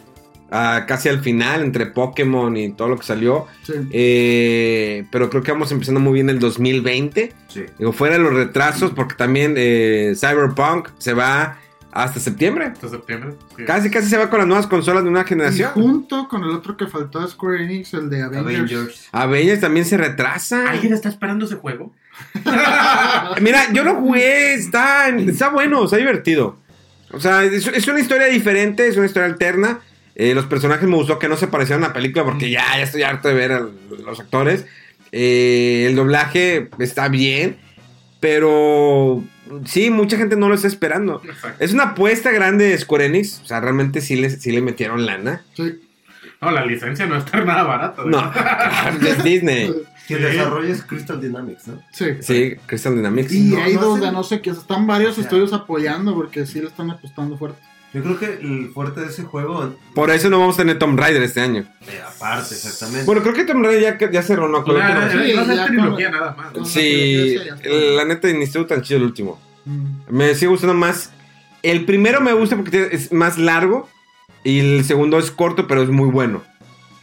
Casi al final, entre Pokémon y todo lo que salió. Sí. Eh, pero creo que vamos empezando muy bien el 2020. Sí. Digo, fuera de los retrasos, porque también eh, Cyberpunk se va hasta septiembre. Hasta septiembre. sí. Casi, casi se va con las nuevas consolas de una Y generación. junto con el otro que faltó Square Enix, el de Avengers. Avengers. Avengers también se retrasa. ¿Alguien está esperando ese juego? <laughs> Mira, yo lo jugué, está, está bueno, está divertido. O sea, es, es una historia diferente, es una historia alterna. Eh, los personajes me gustó que no se parecieran a la película porque ya, ya estoy harto de ver a los actores. Eh, el doblaje está bien, pero sí, mucha gente no lo está esperando. Exacto. Es una apuesta grande de Square Enix, o sea, realmente sí le, sí le metieron lana. Sí. No, la licencia no está nada barata. No, <laughs> es Disney. Quien desarrolla es Crystal Dynamics, ¿no? Sí. Sí, Crystal Dynamics. Y No, hay no dos sé. de no sé qué, están varios O sea. estudios apoyando porque sí le están apostando fuerte. Yo creo que el fuerte de ese juego, Por eso no vamos a tener Tomb Raider este año. eh, aparte, exactamente. Bueno, creo que Tomb Raider ya, ya cerró, ¿no? Va a ser ya trilogía nada más. Sí, la neta ni estuvo tan chido el último. Mm. Me sigue gustando más. El primero me gusta porque es más largo. Y el segundo es corto, pero es muy bueno.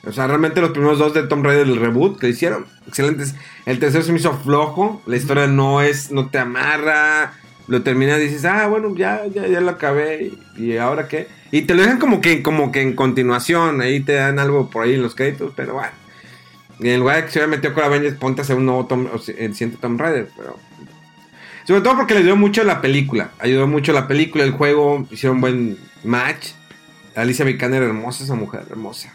O sea, realmente los primeros dos de Tomb Raider del reboot que hicieron, excelentes. El tercero se me hizo flojo. La historia no es, no te amarra. Lo terminas y dices, ah, bueno, ya, ya, ya lo acabé. ¿Y, y ahora qué? Y te lo dejan como que, como que en continuación. Ahí te dan algo por ahí en los créditos, pero bueno. Y en lugar de que se hubiera metido con Avengers, ponte a hacer un nuevo Tom, o el siguiente Tomb Raider, pero... Sobre todo porque le ayudó mucho la película. Ayudó mucho la película, el juego. Hicieron un buen match. Alicia Vikander, hermosa esa mujer, hermosa.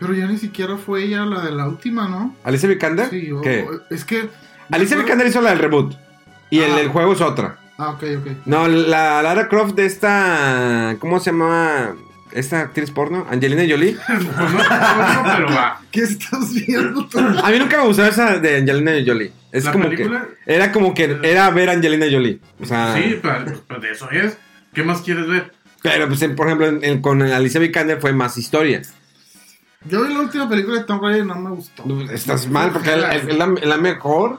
Pero ya ni siquiera fue ella la de la última, ¿no? ¿Alicia Vikander? Sí, o- ¿Qué? es que. Alicia Vikander hizo la del reboot. Y el Ah. del juego es otra. Ah, ok, ok. No, la Lara Croft de esta. ¿Cómo se llama? esta actriz porno, Angelina Jolie. <laughs> Pues no, no, pero va. <laughs> ¿Qué estás viendo tú? A mí nunca me gustó esa de Angelina Jolie. Es ¿La como película? que era como que era ver a Angelina Jolie. O sea, Sí, pero, de eso es. ¿Qué más quieres ver? pero pues por ejemplo en- en- con Alicia Vikander fue más historia. Yo vi la última película de Tom Raider y no me gustó. Estás mal porque es la, es la- es la mejor.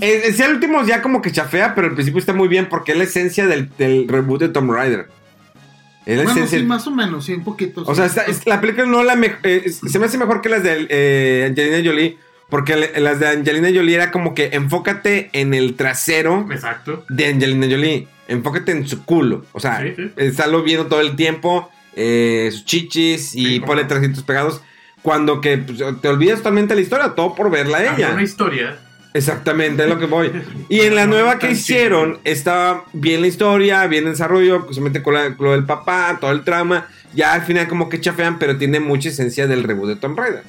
Eh, Decía el último ya como que chafea, pero al principio está muy bien porque es la esencia del, del reboot de Tomb Raider. Es la Bueno, esencia. sí, más o menos, sí, un poquito. O sí. sea, está- es- la película no la me- eh, es- se me hace mejor que las de eh, Angelina Jolie. Porque le- las de Angelina Jolie era como que enfócate en el trasero Exacto. de Angelina Jolie. Enfócate en su culo. O sea, Sí, sí. estarlo viendo todo el tiempo. eh, sus chichis y Sí, ponle trajitos pegados. Cuando que pues, te olvidas totalmente la historia, todo por verla a Había ella. una historia. Exactamente, es lo que voy. <laughs> Y en la No, nueva que hicieron, estaba bien la historia, bien el desarrollo, pues se mete con, la- con lo del papá, todo el trama. Ya al final como que chafean, pero tiene mucha esencia del reboot de Tomb Raider.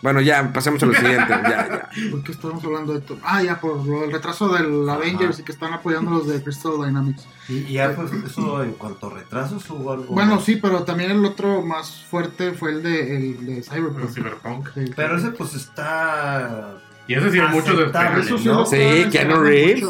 Bueno, ya pasemos a lo siguiente. ya, ya. <laughs> ¿Por qué estamos hablando de esto? Ah, ya, por lo del retraso del Avengers y que están apoyando los de Crystal Dynamics. Y, y ya, pues, eso en cuanto a retrasos o algo. Bueno, sí, pero también el otro más fuerte fue el de, el de Cyberpunk. Cyberpunk. Sí, Pero ese, pues, está. Y ese sí hay mucho de Aceptable, esperar. Eso sí, ¿no? Sí, Keanu Reeves.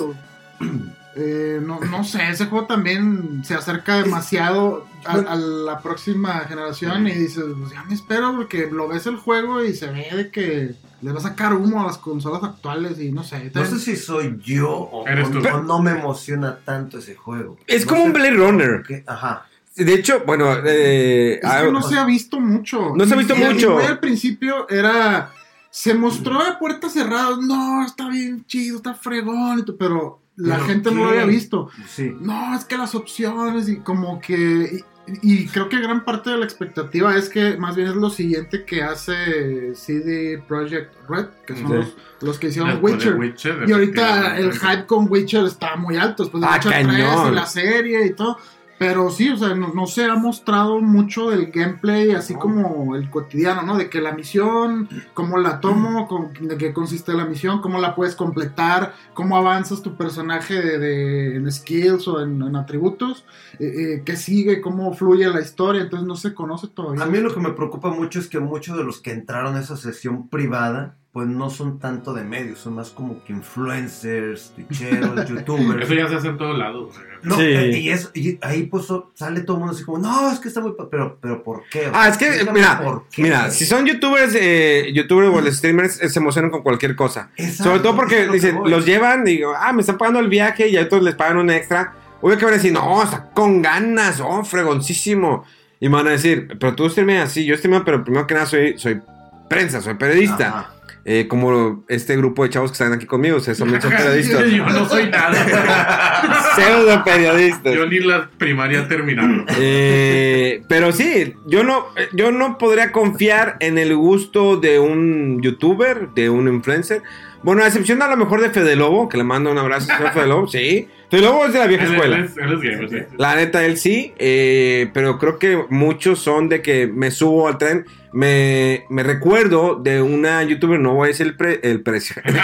<clears throat> Eh, no, no sé, ese juego también se acerca demasiado a, a la próxima generación y dices, pues ya me espero porque lo ves el juego y se ve de que le va a sacar humo a las consolas actuales y no sé. No sé si soy yo o, Eres tú. o no me emociona tanto ese juego. Es No como sé un Blade Runner. Ajá. De hecho, bueno, eh, Es ah, que no se ha visto mucho. No se ha visto Y- y mucho. muy al principio era. Se mostró a puertas cerradas. No, está bien chido, está fregón. Pero la ¿Pero gente no lo había visto. Sí. No, es que las opciones y como que. Y, y creo que gran parte de la expectativa es que más bien es lo siguiente que hace CD Projekt Red, que son Sí. los, los que hicieron de Witcher. Witcher, Y ahorita el hype con Witcher está muy alto después de Ah, Witcher 3 cañón. y la serie y todo. Pero sí, o sea, no, no se ha mostrado mucho del gameplay, así como el cotidiano, ¿no? De que la misión, cómo la tomo, con- de qué consiste la misión, cómo la puedes completar, cómo avanzas tu personaje de, de- en skills o en, en atributos, eh, eh, qué sigue, cómo fluye la historia, entonces no se conoce todavía. A mí lo que me preocupa mucho es que muchos de los que entraron a esa sesión privada, pues no son tanto de medios, son más como que influencers, twitcheros, <laughs> youtubers. Eso ya se hace en todos lados. No, Sí. eh, y, eso, y ahí pues sale todo el mundo así como, no, es que está muy... pa-". Pero, pero ¿por qué? Ah, es que, mira, ¿por qué? mira, si son youtubers, eh, youtubers o los streamers, eh, se emocionan con cualquier cosa. Exacto, Sobre todo porque lo dicen, los llevan, digo, ah, me están pagando el viaje y a otros les pagan un extra. Obvio que van a decir, no, está con ganas, oh, fregoncísimo. Y me van a decir, pero tú streameas, sí, yo streameo, pero primero que nada soy, soy prensa, soy periodista. Ajá. Eh, como este grupo de chavos que están aquí conmigo, ustedes son, <laughs> son periodistas. Yo no soy nada. <laughs> Pseudo periodistas. Yo ni la primaria terminaron. Eh, pero sí, yo no, yo no podría confiar en el gusto de un youtuber, de un influencer. Bueno, a excepción a lo mejor de Fede Lobo, que le mando un abrazo a Fede Lobo, sí. Fede Lobo es de la vieja escuela. él es, él es gamer, sí. La neta, él sí, eh, pero creo que muchos son de que me subo al tren. Me, me recuerdo de una youtuber, no voy a decir el, pre- el precio. <laughs> eh,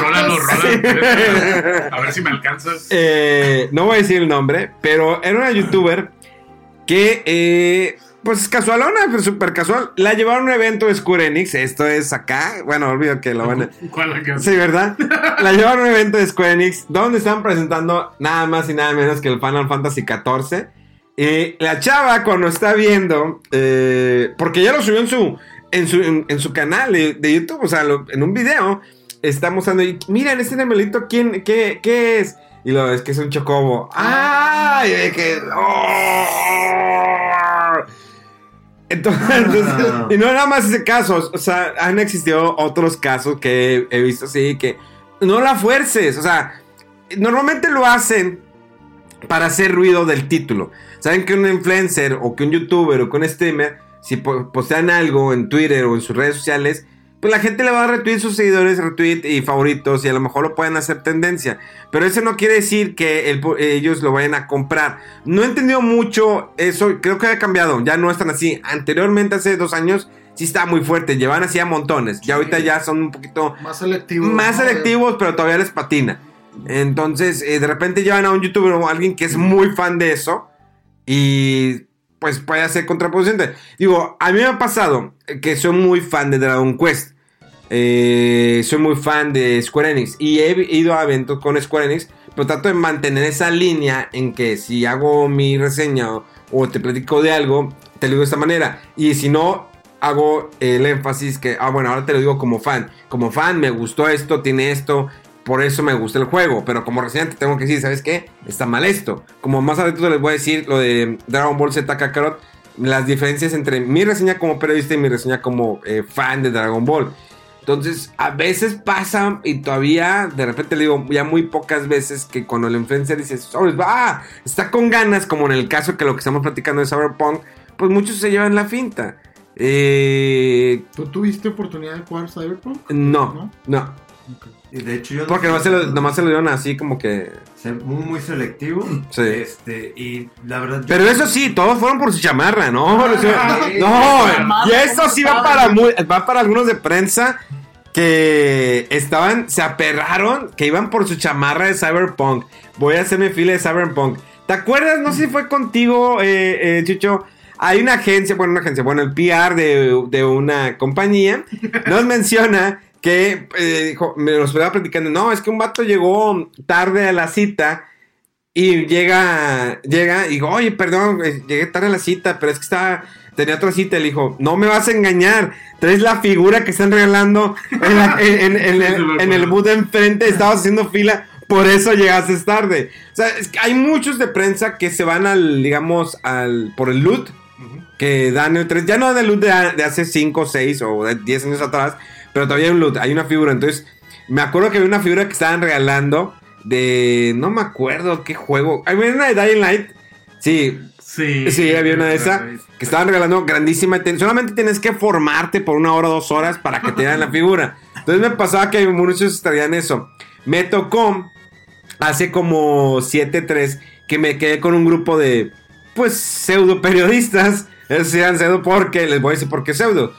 rólalo. A ver si me alcanzas. Eh, no voy a decir el nombre, pero era una youtuber que, pues casualona, pero súper casual. La llevaron a un evento de Square Enix. Esto es acá. Bueno, olvido que lo van a. <laughs> ¿Cuál la canción? Sí, ¿verdad? La llevaron a un evento de Square Enix donde estaban presentando nada más y nada menos que el Final Fantasy XIV. Y la chava, cuando está viendo, eh, porque ya lo subió en su, en su, en, en su canal de, de YouTube, o sea, lo- en un video, está mostrando, y miren, este animalito, ¿quién, qué, qué es? Y lo es que es un chocobo. ¡Ah! Y de que. ¡Oh! Entonces, Ah. y no nada más ese caso, o sea, han existido otros casos que he visto así, que no la fuerces. O sea, normalmente lo hacen para hacer ruido del título. Saben que un influencer o que un youtuber o que un streamer, si po- postean algo en Twitter o en sus redes sociales, pues la gente le va a retweet sus seguidores, retweet y favoritos y a lo mejor lo pueden hacer tendencia. Pero eso no quiere decir que el ellos lo vayan a comprar. No he entendido mucho eso, creo que ha cambiado, ya no están así. Anteriormente, hace dos años, sí estaba muy fuerte, llevaban así a montones. Ya ahorita ya son un poquito Más selectivo. más selectivos, pero todavía les patina. Entonces, eh, de repente llevan a un youtuber o a alguien que es muy fan de eso y pues puede ser contraproducente. Digo, a mí me ha pasado que soy muy fan de Dragon Quest. Eh, soy muy fan de Square Enix y he ido a eventos con Square Enix, pero trato de mantener esa línea en que si hago mi reseña o, te platico de algo, te lo digo de esta manera. Y si no, hago el énfasis que, ah, bueno, ahora te lo digo como fan. Como fan, me gustó esto, tiene esto, por eso me gusta el juego. Pero como reseñante tengo que decir, ¿sabes qué? Está mal esto. Como más adelante les voy a decir lo de Dragon Ball Z Kakarot, las diferencias entre mi reseña como periodista y mi reseña como eh, fan de Dragon Ball. Entonces, a veces pasa y todavía, de repente le digo, ya muy pocas veces que cuando el influencer dice, sobres, va, está con ganas, como en el caso que lo que estamos platicando de Cyberpunk, pues muchos se llevan la finta. Eh, ¿Tú tuviste oportunidad de jugar Cyberpunk? no, no, Y de hecho, yo no porque sé- nomás se, lo, nomás se lo dieron así como que... muy, muy selectivo. Sí. Este, y la verdad. yo- Pero eso sí, todos fueron por su chamarra, ¿no? Ah, no, y eso sí va ¿cómo para, saben? mu- va para algunos de prensa que estaban, se aperraron, que iban por su chamarra de Cyberpunk. Voy a hacerme fila de Cyberpunk. ¿Te acuerdas? No sé si fue contigo, eh, eh, Chucho. Hay una agencia, bueno, una agencia, bueno, el PR de, de una compañía nos menciona que eh, dijo, me los estaba platicando, no, es que un vato llegó tarde a la cita y llega, llega y digo, oye, perdón, eh, llegué tarde a la cita, pero es que estaba, tenía otra cita. Le dijo, no me vas a engañar, traes la figura que están regalando en, la- en- en- en el, el booth de enfrente, estabas haciendo fila, por eso llegaste tarde. O sea, es que hay muchos de prensa que se van al, digamos, al, por el loot que dan el 3. Ya no dan el loot de, de hace 5, 6 o de 10 años atrás, pero todavía hay un loot, hay una figura. Entonces, me acuerdo que había una figura que estaban regalando de. No me acuerdo qué juego. Había una de Dying Light. Sí, Sí. sí, había una de esas que estaban regalando grandísima. Solamente tienes que formarte por una hora o dos horas para que te den la <laughs> figura. Entonces me pasaba que muchos traían eso. Me tocó hace como 7-3 que me quedé con un grupo de, pues, pseudo periodistas. Decían pseudo porque, les voy a decir por qué pseudo.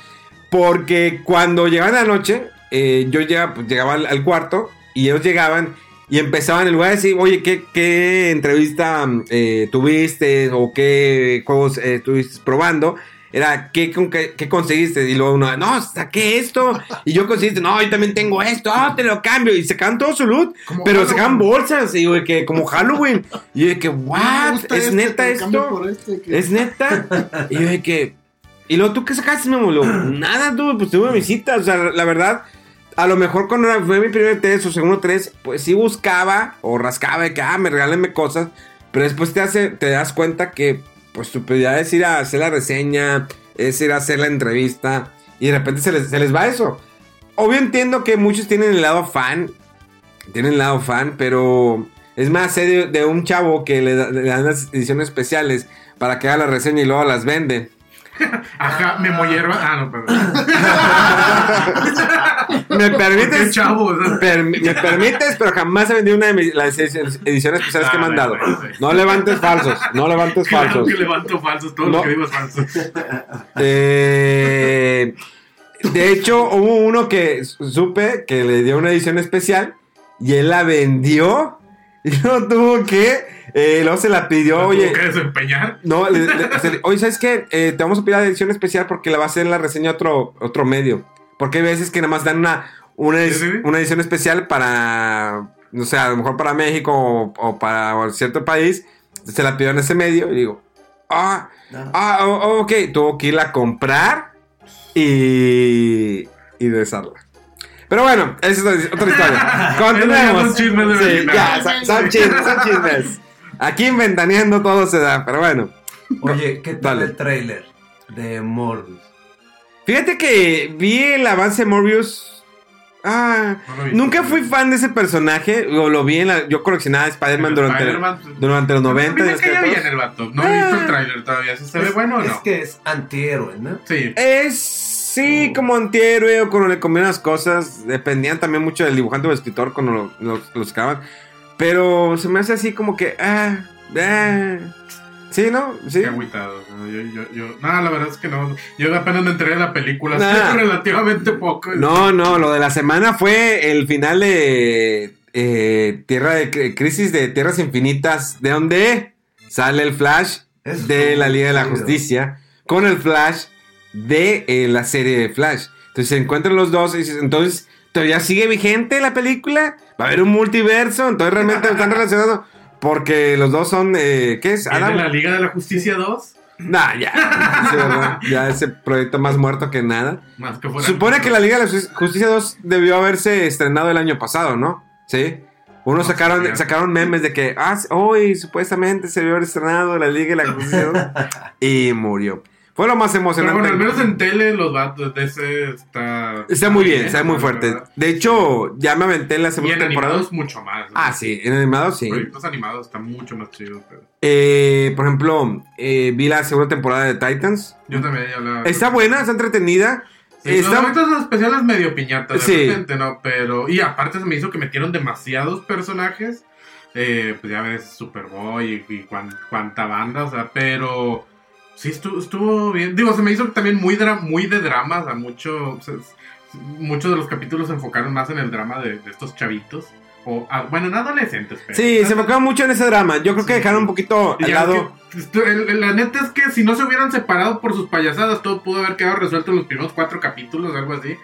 Porque cuando llegaban la noche, eh, yo llegaba, pues, llegaba al, al cuarto y ellos llegaban y empezaban en lugar de decir, oye, ¿qué, qué entrevista eh, tuviste o qué juegos eh, estuviste probando? Era, ¿qué, con qué, qué conseguiste? Y luego uno, no, saqué esto. Y yo conseguiste, no, yo también tengo esto. Ah, te lo cambio. Y sacaban todo su loot. Como Pero Halloween. sacaban bolsas. Y yo que, como Halloween. Y yo que, <laughs> what? ¿Es este, neta te lo cambio esto? este, ¿Es neta? <laughs> y yo que. ¿Y luego tú qué sacaste, Memo? Luego, <clears throat> Nada, tú, pues tuve mi cita. O sea, la verdad, a lo mejor cuando fue mi primer test o segundo test, pues sí buscaba o rascaba de que, ah, me regálenme cosas. Pero después te, hace, te das cuenta que, pues tu prioridad es ir a hacer la reseña, es ir a hacer la entrevista. Y de repente se les, se les va eso. Obvio entiendo que muchos tienen el lado fan. Tienen el lado fan, pero es más, sé de, de un chavo que le, le dan las ediciones especiales para que haga la reseña y luego las vende. Ajá, Memo Hierba. Ah, no, perdón. <laughs> ¿Me Qué permites? chavo. o sea, Permi- me permites, pero jamás he vendido una de mis- las ediciones especiales que me han Ah, dado. bueno, sí. No levantes falsos, no levantes Claro falsos. que levanto falsos, todo No. lo que digo es falso. Eh, de hecho, hubo uno que supe que le dio una edición especial y él la vendió y no tuvo que. Eh, luego se la pidió, oye. Tengo que desempeñar. No, le- le- <laughs> se oye, ¿sabes qué? Eh, te vamos a pedir la edición especial porque la va a hacer en la reseña otro, otro medio. Porque hay veces que nada más dan una, una, edi- Sí, sí. una edición especial para, no sé, a lo mejor para México o, o para cierto país. Se la pidió en ese medio y digo, ah, ah, oh, ok. Tuvo que irla a comprar y, y besarla. Pero bueno, esa es otra- otra historia. <laughs> Continuemos. Son chismes de Sí, vecindad. ya, son, son chismes, son chismes. Aquí en Ventaneando todo se da, pero bueno. Oye, ¿qué tal Dale. el trailer de Morbius? Fíjate que vi el avance de Morbius Ah, No nunca fui fan de ese personaje. Lo, lo vi en la. Yo coleccionaba Spider-Man durante, Spider-Man, pues, durante los 90. Me y los caía bien 90. el vato. No he visto el tráiler todavía. ¿Si se ve bueno o Es no? que es antihéroe, ¿no? Sí. Es sí, como antihéroe o cuando le comían las cosas. Dependían también mucho del dibujante o escritor cuando lo, lo, lo sacaban. Pero se me hace así como que. Ah, ah. Sí, ¿no? Sí. Qué agüitado. ¿no? Yo, yo, yo... No, la verdad es que no. Yo apenas me enteré de la película. Nah. <laughs> Relativamente poco. No, no, lo de la semana fue el final de eh, Tierra de Cri- Crisis de Tierras Infinitas, de donde sale el Flash Eso de la Liga de la. Justicia con el Flash de eh, la serie de Flash. Entonces se encuentran los dos y dices, entonces todavía sigue vigente la película, va a haber un multiverso, entonces realmente están relacionados porque los dos son, eh, ¿qué es? ¿Es de Adam. la Liga de la Justicia 2? Nah, ya, ya ese proyecto más muerto que nada. Más que fuera. Supone que la Liga de la Justi- Justicia 2 debió haberse estrenado el año pasado, ¿no? Sí. Unos No sacaron, sacaron memes de que, ah, hoy supuestamente se debió haber estrenado la Liga de la Justicia 2 <laughs> y murió. Fue lo más Pero emocionante. bueno, al menos en tele los vatos de ese está. Está muy bien, está muy la fuerte. verdad. De hecho, ya me aventé en la Y segunda en temporada. animados mucho más. ¿no? Ah, sí, en animados sí. Proyectos animados están mucho más chidos. Pero... Eh, por ejemplo, eh, vi la segunda temporada de Titans. Yo también ya hablaba. Está buena, está entretenida. Sí, Los está... efectos especiales medio piñatas de Sí. repente, ¿no? Pero. Y aparte se me hizo que metieron demasiados personajes. Eh, pues ya ves Superboy y, y cuan- cuánta banda, o sea, pero. Sí, estuvo, estuvo bien. Digo, se me hizo también muy, dra- muy de drama, o sea, mucho. o sea, es- muchos de los capítulos se enfocaron más en el drama de, de estos chavitos. O, ah, bueno, en adolescentes, pero. Sí, se enfocaron mucho en ese drama. Yo creo que Sí. dejaron un poquito al lado. que- el- la neta es que si no se hubieran separado por sus payasadas, todo pudo haber quedado resuelto en los primeros cuatro capítulos, algo así.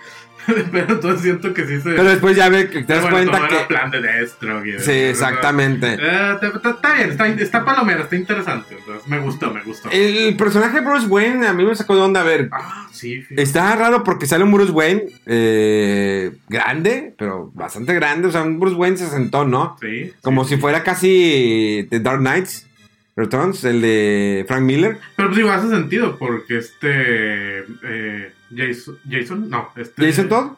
<laughs> Pero entonces siento que sí se. Pero después ya ve que te das Bueno, cuenta que. plan de Destro. Sí, exactamente. Eh, está, bien, está, está palomera, está interesante. entonces, me gustó, me gustó. El personaje de Bruce Wayne a mí me sacó de onda. A ver, Ah, sí, está raro porque sale un Bruce Wayne eh, grande, pero bastante grande. O sea, un Bruce Wayne se sentó, ¿no? Sí, Como sí, si fuera casi The Dark Knights Returns, el de Frank Miller. Pero pues digo, hace sentido porque este. eh, Jason, Jason, no. Este, Jason Todd,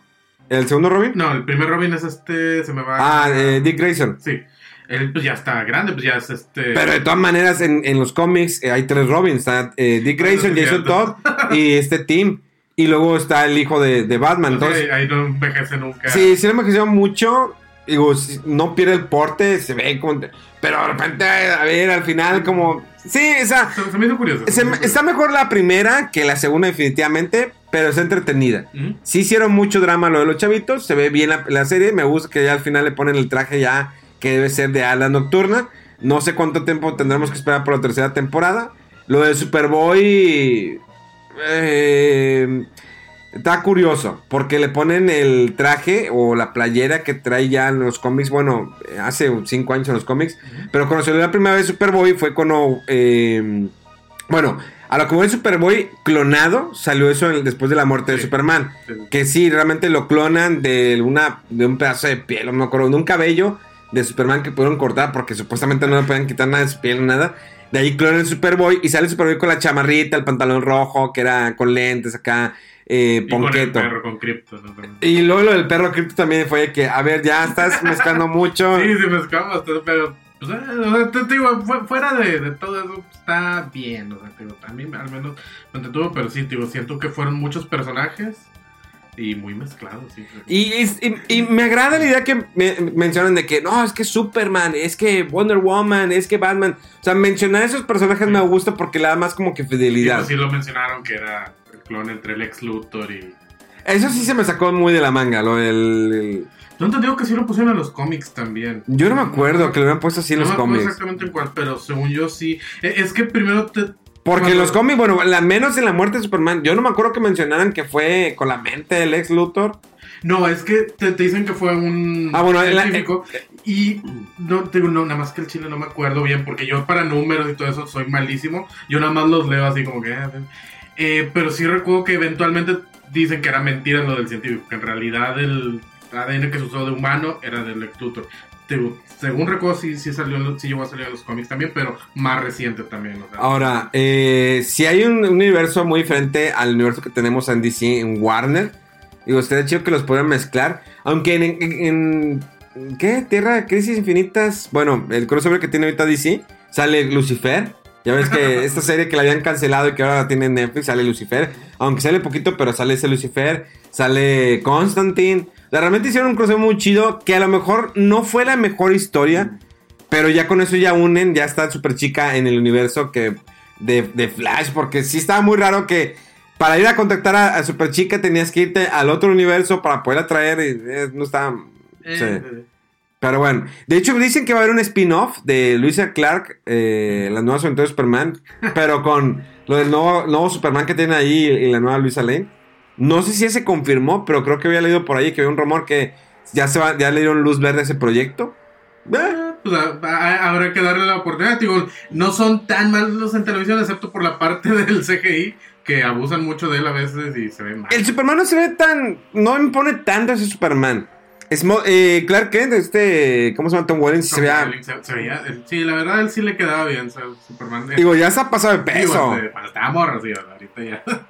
el segundo Robin. No, el primer Robin es este. Se me va. Ah, eh, Dick Grayson. Sí. Él pues ya está grande, pues ya es este. Pero de todas maneras, en, en los cómics eh, hay tres Robins. Está eh, Dick Grayson, Jason. Todd y este Tim. Y luego está el hijo de, de Batman. Entonces, Entonces, ahí, no envejece nunca. sí, sí le envejeció mucho. Digo, no pierde el porte, se ve como... Pero de repente, a ver, al final como... Sí, o sea, Se, se me hizo curioso. se- está mejor la primera que la segunda definitivamente, pero está entretenida. Sí hicieron mucho drama lo de los chavitos, se ve bien la, la serie, me gusta que ya al final le ponen el traje ya que debe ser de ala nocturna. No sé cuánto tiempo tendremos que esperar por la tercera temporada. Lo de Superboy eh, está curioso, porque le ponen el traje o la playera que trae ya en los cómics, bueno, hace cinco años en los cómics, pero cuando salió la primera vez Superboy fue cuando... eh, bueno, a lo que voy Superboy clonado, salió eso en- después de la muerte de. Superman. Sí. Que sí, realmente lo clonan de, una, de un pedazo de piel, no me acuerdo, de un cabello de Superman que pudieron cortar porque supuestamente no le pueden quitar nada de su piel, nada. De ahí clonan el Superboy y sale Superboy con la chamarrita, el pantalón rojo, que era con lentes acá, eh, Y con el ponqueto. perro, con Crypto. ¿no? También. Y luego lo del perro cripto también fue que, a ver, ya estás mezclando mucho. <laughs> Sí, sí, me escapa bastante, pero. Pues, eh, o sea, te, digo, fu- fuera de, de todo eso, está bien. O sea, te digo, a mí al menos me entretuvo, pero sí, te digo, siento que fueron muchos personajes y muy mezclados. Sí, Y, y- y me agrada la idea que me- mencionan de que no, es que Superman, es que Wonder Woman, es que Batman. O sea, mencionar esos personajes me gusta porque le da más como que fidelidad. pues sí lo mencionaron que era clon entre el ex Luthor y. Eso sí se me sacó muy de la manga, lo del... el- Yo entendido que sí lo pusieron en los cómics también. Yo no me acuerdo que lo hubieran puesto así en No los cómics. exactamente en cuál, pero según yo sí. Eh, Es que primero te. Porque en los cómics, bueno, la menos en la muerte de Superman, yo no me acuerdo que mencionaran que fue con la mente del ex Luthor. No, es que te, te dicen que fue un Ah, bueno, en la- científico. y no, te digo, no, nada más que el chile no me acuerdo bien, porque yo para números y todo eso soy malísimo. Yo nada más los leo así como que. Eh, pero sí recuerdo que eventualmente dicen que era mentira lo del científico, que en realidad el ADN que se usó de humano era del digo, según recuerdo, sí, sí, salió, sí llegó a salir en los cómics también, pero más reciente también. Ahora, eh, si hay un, un universo muy diferente al universo que tenemos en DC, en Warner, Digo, estaría chido que los pudieran mezclar. Aunque en, en- en- ¿Qué? Tierra Crisis Infinitas. Bueno, el crossover que tiene ahorita DC. Sale Lucifer. Ya ves que <laughs> esta serie que la habían cancelado y que ahora la tiene en Netflix, sale Lucifer. Aunque sale poquito, pero sale ese Lucifer. Sale Constantine. O sea, realmente hicieron un crossover muy chido. Que a lo mejor no fue la mejor historia. Pero ya con eso ya unen. Ya está super chica en el universo que de, de Flash. Porque sí estaba muy raro que para ir a contactar a, a Super Chica tenías que irte al otro universo para poder atraer. Y, eh, no estaba. Eh, sí. Pero bueno, de hecho dicen que va a haber un spin-off de Luisa Clark, eh, las nuevas aventuras de Superman, pero con lo del nuevo, nuevo Superman que tiene ahí y la nueva Luisa Lane. No sé si se confirmó, pero creo que había leído por ahí que había un rumor que ya se va, ya le dieron luz verde a ese proyecto. Eh, pues, a- a- habrá que darle la oportunidad. Digo, no son tan malos en televisión, excepto por la parte <laughs> del CGI, que abusan mucho de él a veces y se ve mal. El Superman no se ve tan. No impone tanto ese Superman. Es mo- eh, Clark Kent, este. ¿Cómo se llama Tom Welling? Sí se vea. Se- se veía- el- sí, la verdad, él sí le quedaba bien, Superman. eh, Digo, ya se ha pasado de digo, peso. este, cuando estaba morro, sí, ahorita ya. <laughs>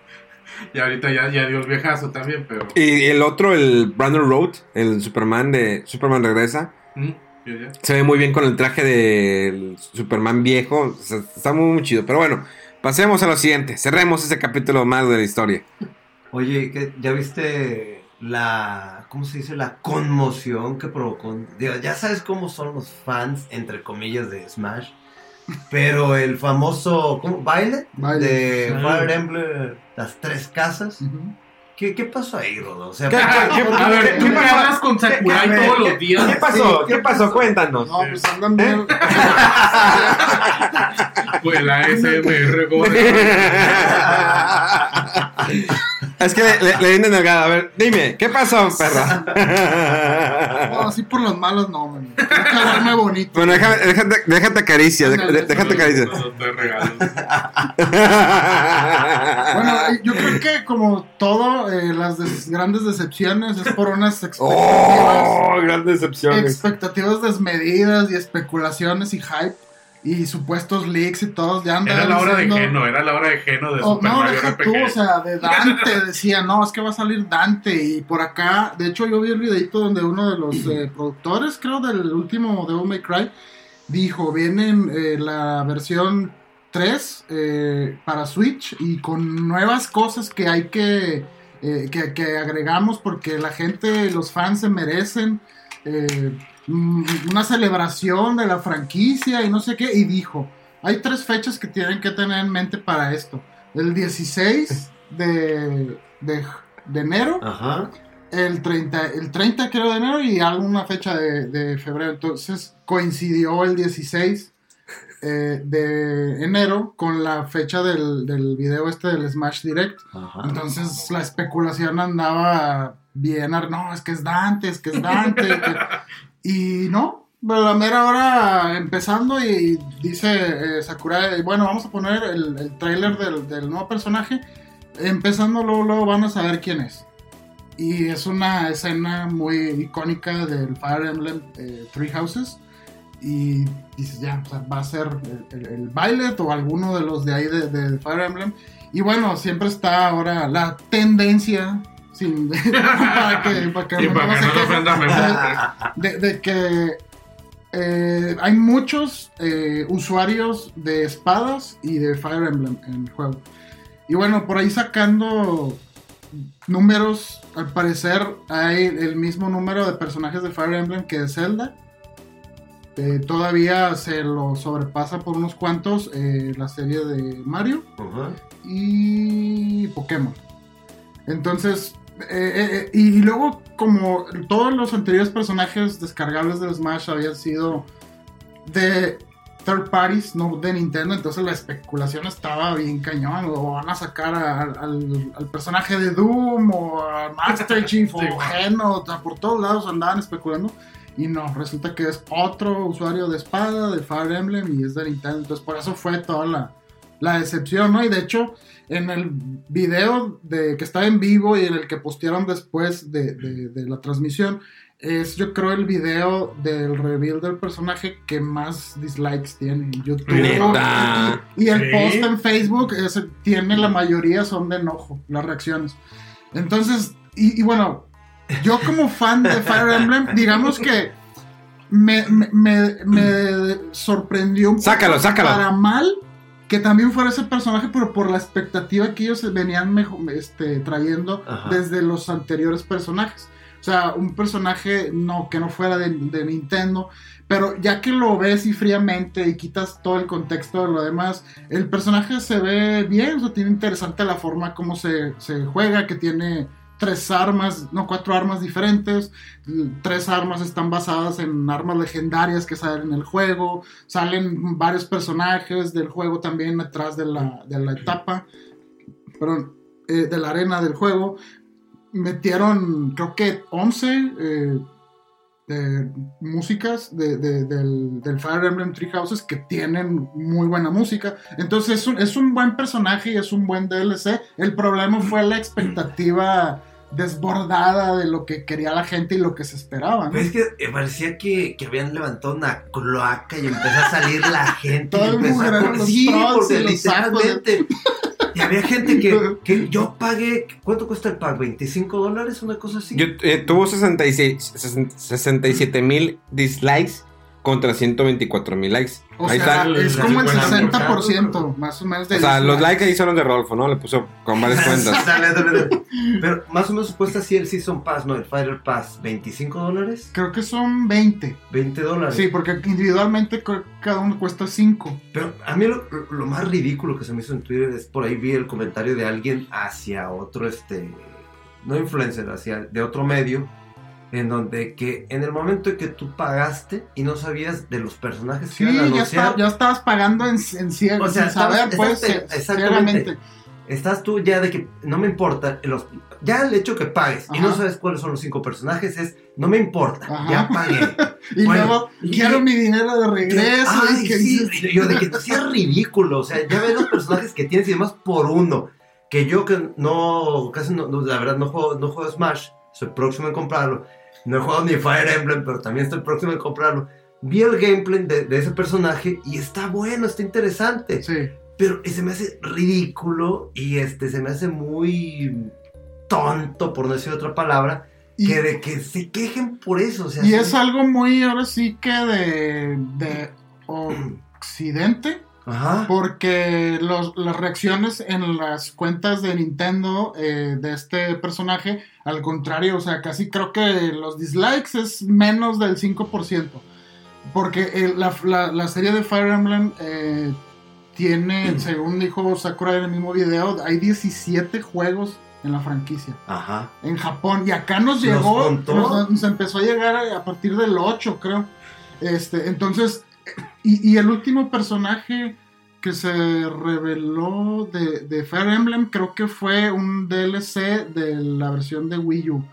Y ahorita ya, ya dio el viejazo también, pero. Y el otro, el Brandon Road, el Superman de Superman Regresa. Mm. Se ve muy bien con el traje del Superman viejo. o sea, está muy, muy chido. Pero bueno, pasemos a lo siguiente. Cerremos ese capítulo más de la historia. Oye, ¿qué- ¿ya viste la, ¿cómo se dice? La conmoción que provocó. Digo, ya sabes cómo son los fans, entre comillas, de Smash. Pero el famoso, ¿cómo? ¿Baile? Baile. De Sí. Fire Emblem, las tres casas. ¿Qué, qué pasó ahí, Rodo? O sea, ¿Qué- qué- qué- A ver, tú qué hablas con Sakurai ver, todos ¿qué- los días. ¿Qué pasó? Sí, ¿Qué pasó? Cuéntanos. No, pues andan bien. Pues la SMR, <laughs> es que le, le, le vienen al gado. A ver, dime, ¿qué pasó, perra? No, así por las malas no, man. Hablarme bonito. bueno, déjame, déjate, déjate acaricia. Ándale, dé- Déjate. Los regalos. Bueno, yo creo que como todo, eh, las des- grandes decepciones es por unas expectativas, ¡Oh! Grandes decepciones. expectativas desmedidas y especulaciones y hype y supuestos leaks y todos ya andan Era la hora de Geno, era la hora de Geno de Oh, Super no, Mario deja RPG. tú, o sea, de <laughs> Dante decía, no, es que va a salir Dante y por acá, de hecho yo vi el videito donde uno de los eh, productores, creo, del último Devil May Cry, dijo, viene eh, la versión 3 eh, para Switch y con nuevas cosas que hay que, que, que agregamos porque la gente, los fans se merecen. eh, una celebración de la franquicia y no sé qué, y dijo, hay tres fechas que tienen que tener en mente para esto. El 16 de, de, de enero, Ajá. el 30, el 30 creo de enero y alguna fecha de, de febrero. Entonces coincidió el 16 eh, de enero con la fecha del, del video este del Smash Direct. Ajá. Entonces la especulación andaba bien, no, es que es Dante, es que es Dante. que- Y no, pero la mera hora empezando y dice eh, Sakurai, bueno, vamos a poner el, el trailer del, del nuevo personaje. Empezando luego, luego van a saber quién es. Y es una escena muy icónica del Fire Emblem eh, Three Houses. Y dices, ya, o sea, va a ser el, el, el Violet o alguno de los de ahí de, de Fire Emblem. Y bueno, siempre está ahora la tendencia, sin, <laughs> para que, <laughs> para que Sí, no para que no ofenda de, de que eh, hay muchos eh, usuarios de espadas y de Fire Emblem en el juego. Y bueno, por ahí sacando números, al parecer hay el mismo número de personajes de Fire Emblem que de Zelda. Eh, todavía se lo sobrepasa por unos cuantos eh, la serie de Mario y Pokémon. Entonces, eh, eh, eh, y luego como todos los anteriores personajes descargables del Smash habían sido de third parties, no de Nintendo, entonces la especulación estaba bien cañón, o van a sacar a- al, al personaje de Doom, o a Master <laughs> Chief, o Sí. Geno, o sea, por todos lados andaban especulando. Y no, resulta que es otro usuario de espada, de Fire Emblem, y es de Nintendo. Entonces, por eso fue toda la, la decepción, ¿no? Y de hecho, en el video de que estaba en vivo y en el que postearon después de, de- de la transmisión, es yo creo el video del reveal del personaje que más dislikes tiene en YouTube. Neta. Y, el Sí. post en Facebook ese tiene la mayoría son de enojo, las reacciones. Entonces, y, y bueno, yo como fan de Fire Emblem, digamos que me, me, me- me sorprendió un poco Sácalo, sácalo. para mal que también fuera ese personaje, pero por la expectativa que ellos venían mejo- este, trayendo Ajá. desde los anteriores personajes. O sea, un personaje no, que no fuera de, de Nintendo, pero ya que lo ves y fríamente y quitas todo el contexto de lo demás, el personaje se ve bien, o sea, tiene interesante la forma como se, se juega, que tiene tres armas, no, cuatro armas diferentes, tres armas están basadas en armas legendarias que salen en el juego, salen varios personajes del juego también detrás de la, de la etapa, perdón, eh, de la arena del juego, metieron creo que 11 eh, músicas de- de- del, del Fire Emblem Three Houses que tienen muy buena música. Entonces es un buen personaje y es un buen DLC. El problema fue la expectativa desbordada de lo que quería la gente y lo que se esperaba. ¿no? Pero es que eh, parecía que, que habían levantado una cloaca y empezó a salir la <laughs> gente. Todo y el a eran correr. los Sí, porque y literalmente. Y había gente que, <laughs> que yo pagué. ¿Cuánto cuesta el pack? ¿25 dólares? Una cosa así. Yo, eh, tuvo 66 67 mil dislikes contra 124 mil likes. O ahí sea, está. es como el 50%, 60% más o menos de O sea, los dislikes. likes ahí son los de Rolfo, ¿no? Le puso con varias <laughs> cuentas. Dale, dale, dale. Pero más o menos cuesta así el Season Pass, ¿no? El Fighter Pass. ¿25 dólares? Creo que son 20. 20 dólares. Sí, porque individualmente cada uno cuesta 5. Pero a mí lo, lo más ridículo que se me hizo en Twitter es por ahí vi el comentario de alguien hacia otro, este, no influencer, hacia de otro medio, en donde que en el momento en que tú pagaste y no sabías de los personajes que Sí, iban a ya, anunciar, está- ya estabas pagando en, en ciego, O sea, sin saber, estabas- pues, exacte- eh, exactamente. ciegamente. estás tú ya de que no me importa, los, ya el hecho que pagues y Ajá. no sabes cuáles son los cinco personajes es, no me importa, Ajá. ya pagué. <laughs> Y Bueno, luego, y- quiero mi dinero de regreso. Ay, y que sí, dices- y yo de que no sea ridículo, o sea, ya ves los personajes que tienes y demás por uno. Que yo que no, casi no, la verdad no juego, no juego Smash, estoy próximo en comprarlo. No he jugado ni Fire Emblem, pero también estoy próximo en comprarlo. Vi el gameplay de, de ese personaje y está bueno, está interesante. Sí. Pero se me hace ridículo y este se me hace muy tonto, por no decir otra palabra, Y, que de que se quejen por eso. O sea, y es algo muy, ahora sí que de, de <clears throat> Occidente. Ajá. Porque los- las reacciones en las cuentas de Nintendo eh, de este personaje, al contrario, o sea, casi creo que los dislikes es menos del 5%. Porque el- la, la- la serie de Fire Emblem eh, tiene, según dijo Sakura en el mismo video, hay 17 juegos en la franquicia. Ajá. En Japón. Y acá nos ¿Nos llegó, nos, nos empezó a llegar a, a partir del 8, creo. Este, entonces, y, y el último personaje que se reveló de, de Fire Emblem, creo que fue un DLC de la versión de Wii U.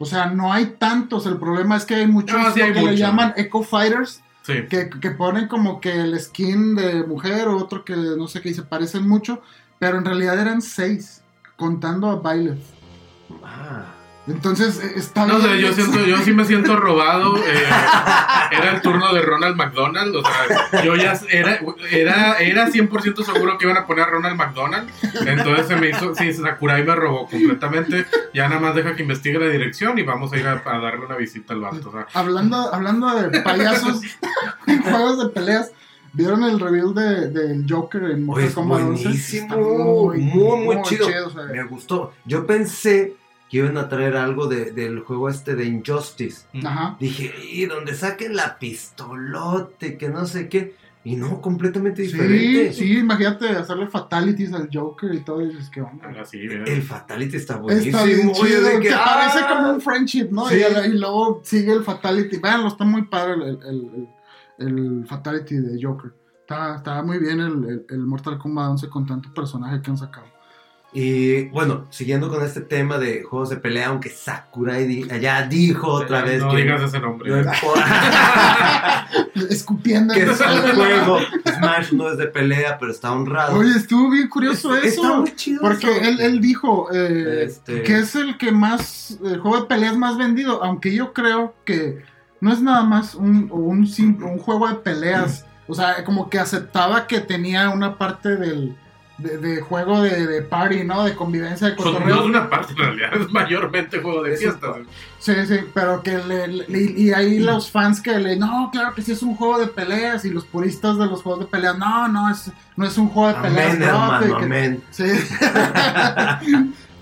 O sea, no hay tantos. El problema es que hay muchos No, sí lo hay que le llaman Echo Fighters, Sí. que, que ponen como que el skin de mujer, otro que no sé qué, y se parecen mucho, pero en realidad eran seis, contando a Violet. Ah. Entonces, eh, está No sé, yo siento, yo sí me siento robado. eh, era el turno de Ronald McDonald. O sea, yo ya era, era, era 100% seguro que iban a poner a Ronald McDonald. Entonces se me hizo, sí, Sakurai me robó completamente. Ya nada más deja que investigue la dirección y vamos a ir a, a darle una visita al vato. O sea, Hablando, hablando de payasos en juegos de peleas, ¿vieron el reveal de- del Joker en Mortal Kombat 11? buenísimo, Está muy, muy, chido. o sea, Me gustó. Yo pensé que iban a traer algo de- del juego este de Injustice. Ajá. Dije, y donde saquen la pistolote, que no sé qué. Y no, completamente Sí, diferente. sí, imagínate hacerle fatalities al Joker y todo, y dices que onda. así, mira. El Fatality está buenísimo. Está bien chido, de que, ¡ah! parece como un friendship, ¿no? Sí. Y, y luego sigue el fatality. Veanlo, está muy padre el, el, el- el fatality de Joker. Está, está muy bien el, el- el Mortal Kombat 11 con tanto personaje que han sacado. Y bueno, siguiendo con este tema de juegos de pelea, aunque Sakurai di- ya dijo otra vez no que digas ese nombre. no <laughs> importa <laughs> Escupiendo. que es el un juego. Smash no es de pelea, pero está honrado. Oye, estuvo bien curioso Está eso. muy chido Porque eso. él, él dijo eh, Este- que es el que más, el juego de peleas más vendido, aunque yo creo que no es nada más un, un, sim- un juego de peleas. O sea, como que aceptaba que tenía una parte del, de, de juego de, de party, ¿no? De convivencia, de cotorreo. no es una parte en realidad, es mayormente juego de Es fiestas. Sí, sí, pero que le, le- y hay los fans que le, no, claro que sí es un juego de peleas y los puristas de los juegos de peleas, no, no es, no es un juego de peleas. Amén, no, hermano, que- que- amén. Sí. <laughs>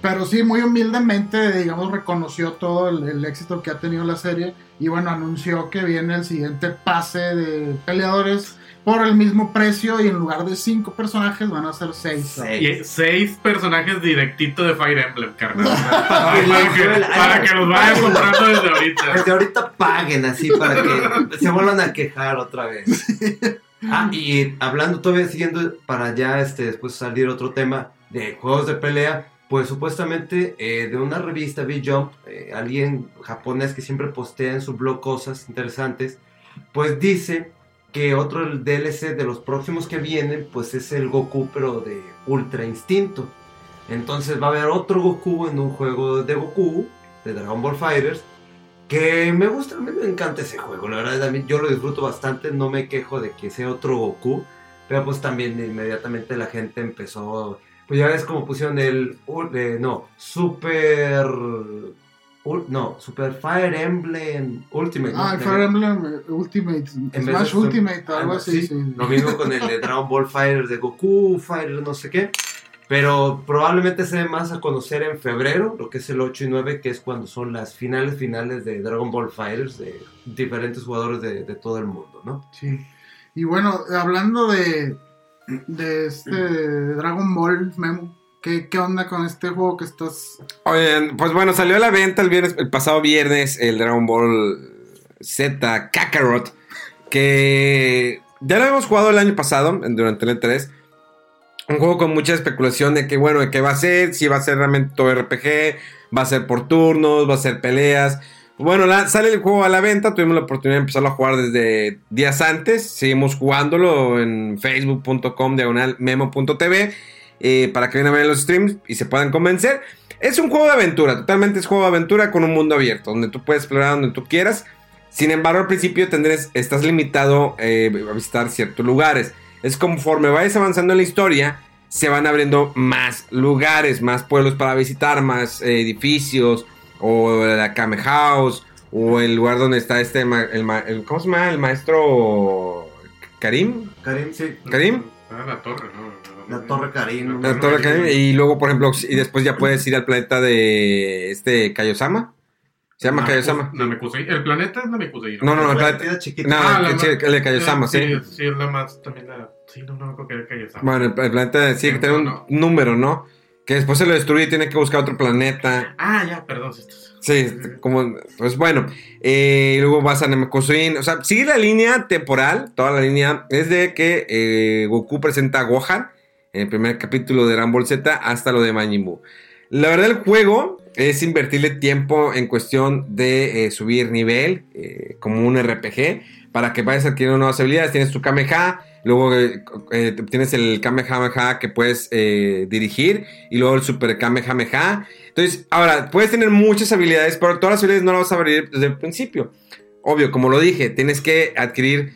Pero sí, muy humildemente, digamos, reconoció todo el, el éxito que ha tenido la serie y bueno, anunció que viene el siguiente pase de peleadores por el mismo precio y en lugar de cinco personajes van a ser seis. Seis. Y seis personajes directito de Fire Emblem, carnal. <laughs> Para que para, les que, duela. para que los vayan comprando desde ahorita. Desde ahorita paguen así para que se vuelvan a quejar otra vez. Ah, y hablando todavía siguiendo para ya este después salir otro tema de juegos de pelea, pues supuestamente eh, de una revista Big Jump, eh, alguien japonés que siempre postea en su blog cosas interesantes, pues dice que otro DLC de los próximos que vienen, pues es el Goku pero de Ultra Instinto. Entonces va a haber otro Goku en un juego de Goku, de Dragon Ball Fighters, que me gusta, a mí me encanta ese juego, la verdad, a mí yo lo disfruto bastante, no me quejo de que sea otro Goku, pero pues también inmediatamente la gente empezó, pues ya ves como pusieron el, eh, no, Super, no, Super Fire Emblem Ultimate. Ah, el Fire Emblem eh, Ultimate, En de Smash Ultimate, algo así. sí, sí. Lo mismo con el de Dragon Ball Fighters de Goku, Fighter no sé qué. Pero probablemente se dé más a conocer en febrero, lo que es el 8 y 9, que es cuando son las finales finales de Dragon Ball Fighters de diferentes jugadores de, de todo el mundo, ¿no? Sí. Y bueno, hablando de, de este Dragon Ball Memo, ¿qué, ¿qué onda con este juego que estás... Oigan, pues bueno, salió a la venta el, viernes, el pasado viernes el Dragon Ball Z Kakarot, que ya lo habíamos jugado el año pasado, durante el E3. Un juego con mucha especulación de que, bueno, de qué va a ser, si va a ser realmente todo RPG, va a ser por turnos, va a ser peleas. Bueno, sale el juego a la venta, tuvimos la oportunidad de empezarlo a jugar desde días antes, seguimos jugándolo en facebook.com diagonal memo.tv eh, para que vayan a ver los streams y se puedan convencer. Es un juego de aventura, totalmente es juego de aventura con un mundo abierto, donde tú puedes explorar donde tú quieras. Sin embargo, al principio tendrás, estás limitado eh, a visitar ciertos lugares. Es conforme vayas avanzando en la historia, se van abriendo más lugares, más pueblos para visitar, más eh, edificios, o la Kame House, o el lugar donde está este, el- ¿cómo se llama? El maestro Karim. Karim, sí. Karim. Ah, la torre, ¿no? La torre Karim. La Torre Karim, Y luego, por ejemplo, y después ya puedes ir al planeta de este Kaiosama. Se llama Kaiosama. Namekusei. El planeta es Namekusei. No, no, no, el La planeta. chiquita. No, Ah, el, el de Kaiosama, sí. Sí, es la más, también la... Sí, no, no me acuerdo que era Kaiosama. Bueno, el, planeta sí que tiene un número, ¿no? Que después se lo destruye y tiene que buscar otro planeta. Ah, ya, perdón. sí, sí. Sí, como, pues bueno. Eh, y luego vas a Namekusei. O sea, sigue la línea temporal, toda la línea. Es de que eh, Goku presenta a Gohan en el primer capítulo de Dragon Z hasta lo de Majin. La verdad, el juego es invertirle tiempo en cuestión de eh, subir nivel, eh, como un RPG, para que vayas adquiriendo nuevas habilidades. Tienes tu Kameha, luego eh, tienes el Kamehameha que puedes dirigir, y luego el Super Kamehameha. Entonces, ahora, puedes tener muchas habilidades, pero todas las habilidades no las vas a abrir desde el principio. Obvio, como lo dije, tienes que adquirir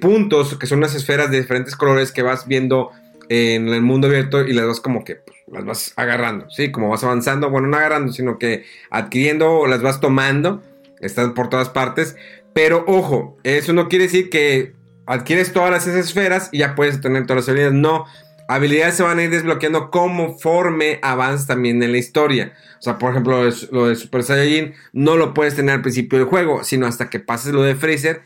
puntos, que son unas esferas de diferentes colores que vas viendo en el mundo abierto y las vas como que pues, las vas agarrando, ¿sí? Como vas avanzando, bueno, no agarrando, sino que adquiriendo o las vas tomando, están por todas partes, pero ojo, eso no quiere decir que adquieres todas esas esferas y ya puedes tener todas las habilidades, no, habilidades se van a ir desbloqueando conforme avanzas también en la historia. O sea, por ejemplo, lo de, lo de Super Saiyajin no lo puedes tener al principio del juego, sino hasta que pases lo de Freezer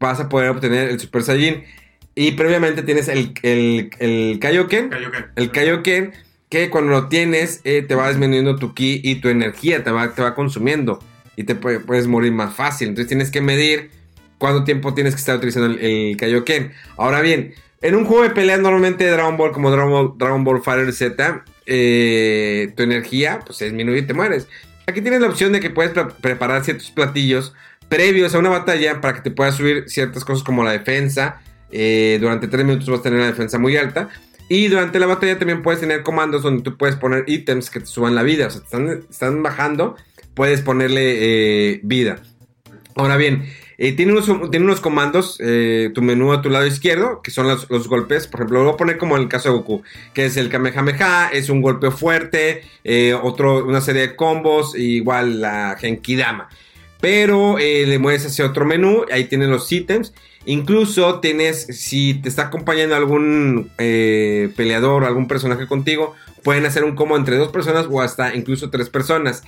vas a poder obtener el Super Saiyajin. Y previamente tienes el, el, el Kaioken, Kaioken. el Kaioken, que cuando lo tienes eh, te va disminuyendo tu ki y tu energía, te va, te va consumiendo y te puede- puedes morir más fácil. Entonces tienes que medir cuánto tiempo tienes que estar utilizando el, el Kaioken. Ahora bien, en un juego de peleas normalmente de Dragon Ball como Dragon Ball, Dragon Ball Fighter Z, eh, tu energía pues se disminuye y te mueres. Aquí tienes la opción de que puedes pre- preparar ciertos platillos previos a una batalla para que te puedas subir ciertas cosas como la defensa. Eh, durante 3 minutos vas a tener una defensa muy alta. Y durante la batalla también puedes tener comandos donde tú puedes poner ítems que te suban la vida. O sea, están, bajando, puedes ponerle eh, vida. Ahora bien, Eh, tiene, unos, tiene unos comandos, tu menú a tu lado izquierdo, que son los, los golpes. Por ejemplo, lo voy a poner como en el caso de Goku, que es el Kamehameha, es un golpe fuerte, otro, una serie de combos, igual la Genkidama. Pero le mueves hacia otro menú, ahí tienes los ítems. Incluso tienes, si te está acompañando algún eh, peleador o algún personaje contigo, pueden hacer un combo entre dos personas o hasta incluso tres personas.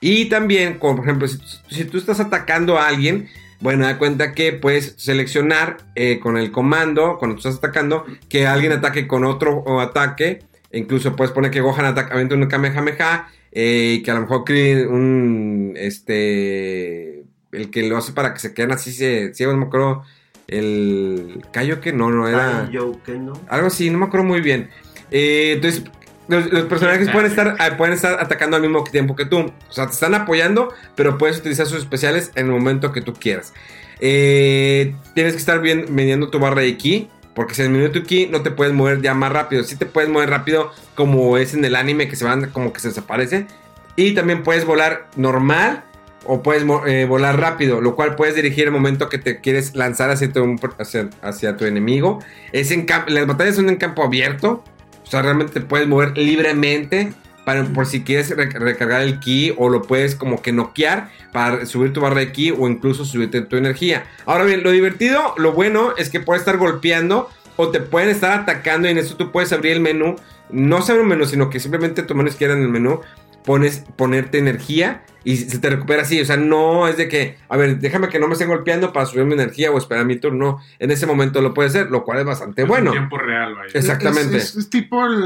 Y también, como por ejemplo, si, tú estás atacando a alguien, bueno, da cuenta que puedes seleccionar eh, con el comando, cuando tú estás atacando, que alguien ataque con otro ataque. E incluso puedes poner que Gohan ataca un Kamehameha. eh, y que a lo mejor cree un. Este. El que lo hace para que se queden así se, ciegos, no me acuerdo. El. Kaioke, no, no era. Que no. Algo así, no me acuerdo muy bien. Eh, entonces, los, los personajes pueden estar, ah, pueden estar atacando al mismo tiempo que tú. O sea, te están apoyando, pero puedes utilizar sus especiales en el momento que tú quieras. Eh, tienes que estar bien midiendo tu barra de ki. Porque si disminuye tu ki, no te puedes mover ya más rápido. Sí te puedes mover rápido, como es en el anime, que se van, como que se desaparece. Y también puedes volar normal o puedes eh, volar rápido, lo cual puedes dirigir el momento que te quieres lanzar hacia tu, enemigo. Es en las batallas son en campo abierto, o sea, realmente te puedes mover libremente para, por si quieres re- recargar el ki o lo puedes como que noquear para subir tu barra de ki o incluso subirte tu energía. Ahora bien, lo divertido, lo bueno es que puedes estar golpeando o te pueden estar atacando y en eso tú puedes abrir el menú. No abre un menú, sino que simplemente tu mano izquierda en el menú pones ponerte energía y se te recupera así. O sea, no es de que, a ver, déjame que no me estén golpeando para subir mi energía o esperar mi turno. No, en ese momento lo puedes hacer, lo cual es bastante Es bueno. En tiempo real, vaya. Exactamente. Es, es- es tipo el,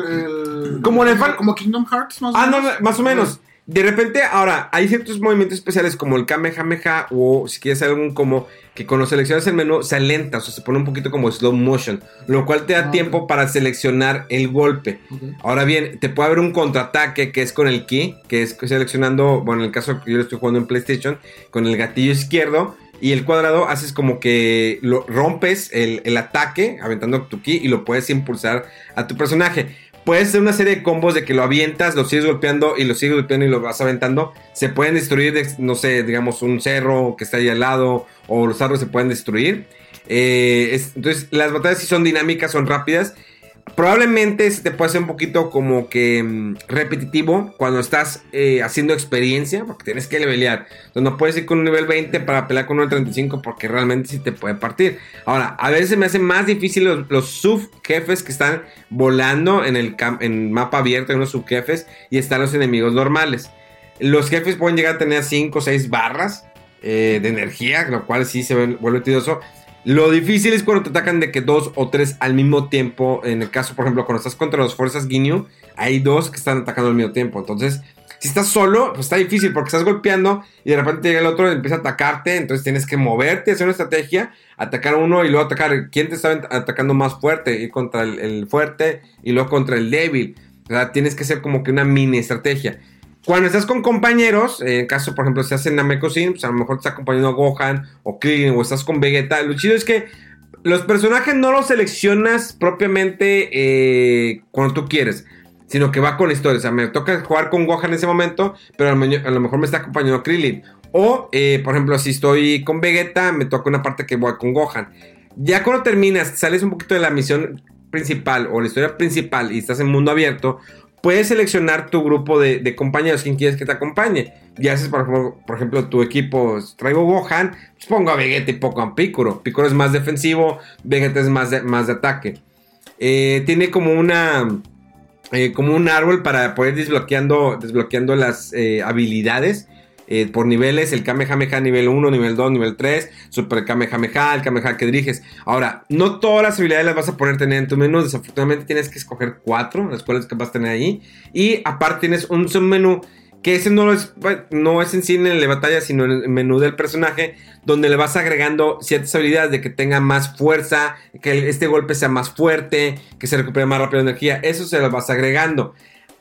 el- Como el como Kingdom Hearts, más o Ah, no, menos. más o menos. De repente, ahora, hay ciertos movimientos especiales como el Kamehameha o si quieres algún como que cuando seleccionas el menú se alenta, o sea, se pone un poquito como slow motion, lo cual te da Ah, tiempo para seleccionar el golpe. Ahora bien, te puede haber un contraataque que es con el key, que es seleccionando, bueno, en el caso que yo lo estoy jugando en PlayStation, con el gatillo izquierdo y el cuadrado haces como que lo rompes el, el ataque aventando tu ki y lo puedes impulsar a tu personaje. Puedes hacer una serie de combos de que lo avientas, lo sigues golpeando y lo sigues golpeando y lo vas aventando. Se pueden destruir, de- no sé, digamos un cerro que está ahí al lado o los árboles se pueden destruir. Eh, es- entonces las batallas sí son dinámicas, son rápidas. Probablemente se te puede hacer un poquito como que mm, repetitivo cuando estás eh, haciendo experiencia, porque tienes que levelear. Entonces no puedes ir con un nivel 20 para pelear con un 35 porque realmente sí te puede partir. Ahora, a veces me hace más difícil los, los subjefes que están volando en el en mapa abierto, en los subjefes, y están los enemigos normales. Los jefes pueden llegar a tener 5 o 6 barras eh, de energía, lo cual sí se ve- vuelve tedioso. Lo difícil es cuando te atacan de que dos o tres al mismo tiempo. En el caso, por ejemplo, cuando estás contra las fuerzas Ginyu, hay dos que están atacando al mismo tiempo. Entonces, si estás solo, pues está difícil porque estás golpeando y de repente llega el otro y empieza a atacarte. Entonces tienes que moverte, hacer una estrategia, atacar uno y luego atacar. ¿Quién te está atacando más fuerte? Ir contra el, el fuerte y luego contra el débil. O sea, tienes que hacer como que una mini estrategia. Cuando estás con compañeros, en caso, por ejemplo, si estás en Namekushin, pues a lo mejor te está acompañando Gohan o Krillin o estás con Vegeta. Lo chido es que los personajes no los seleccionas propiamente eh, cuando tú quieres, sino que va con la historia. O sea, me toca jugar con Gohan en ese momento, pero a lo mejor me está acompañando Krillin. O, eh, por ejemplo, si estoy con Vegeta, me toca una parte que voy con Gohan. Ya cuando terminas, sales un poquito de la misión principal o la historia principal y estás en mundo abierto, puedes seleccionar tu grupo de, compañeros, quien quieres que te acompañe. Y haces, por ejemplo, tu equipo, traigo Gohan, pues pongo a Vegeta y pongo a. Piccolo es más defensivo, Vegeta es más de, más de ataque. Eh, tiene como una... eh, como un árbol para poder desbloqueando, desbloqueando las eh, habilidades eh, por niveles, el Kamehameha nivel 1, nivel 2, nivel 3, Super Kamehameha, el Kamehameha que diriges. Ahora, no todas las habilidades las vas a poder tener en tu menú, desafortunadamente tienes que escoger cuatro, las cuales vas a tener ahí. Y aparte tienes un submenú que ese no es, no es en sí en de batalla, sino en el menú del personaje, donde le vas agregando ciertas habilidades de que tenga más fuerza, que este golpe sea más fuerte, que se recupere más rápido energía, eso se lo vas agregando.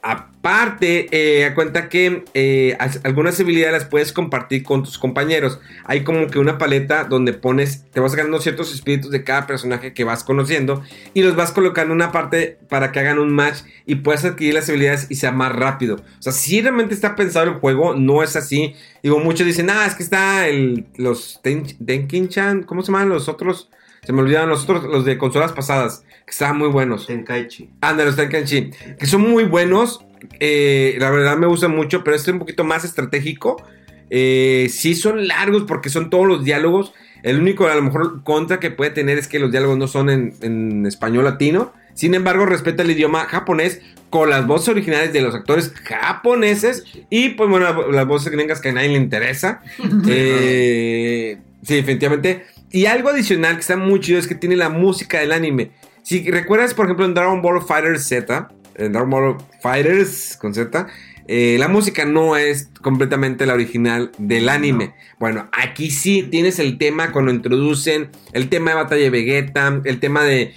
Aparte, eh, a cuenta que eh, as- algunas habilidades las puedes compartir con tus compañeros. Hay como que una paleta donde pones, te vas ganando ciertos espíritus de cada personaje que vas conociendo y los vas colocando en una parte para que hagan un match y puedas adquirir las habilidades y sea más rápido. O sea, si realmente está pensado el juego, no es así. Digo, muchos dicen, ah, es que está el, los Denkin-chan, ¿cómo se llaman los otros? Se me olvidaron los otros, los de consolas pasadas, que estaban muy buenos. Tenkaichi. Anda, los Tenkenchi, que son muy buenos. eh, la verdad me gustan mucho, pero este es un poquito más estratégico. Eh, sí son largos porque son todos los diálogos. El único, a lo mejor, contra que puede tener es que los diálogos no son en, en español latino. Sin embargo, respeta el idioma japonés con las voces originales de los actores japoneses y, pues bueno, la- las voces gringas que a nadie le interesa. <laughs> Eh, sí, definitivamente. Y algo adicional que está muy chido es que tiene la música del anime. Si recuerdas, por ejemplo, en Dragon Ball Fighters Z, en Dragon Ball Fighters con Z, eh, la música no es completamente la original del anime. Bueno, aquí sí tienes el tema cuando introducen el tema de batalla de Vegeta, el tema de.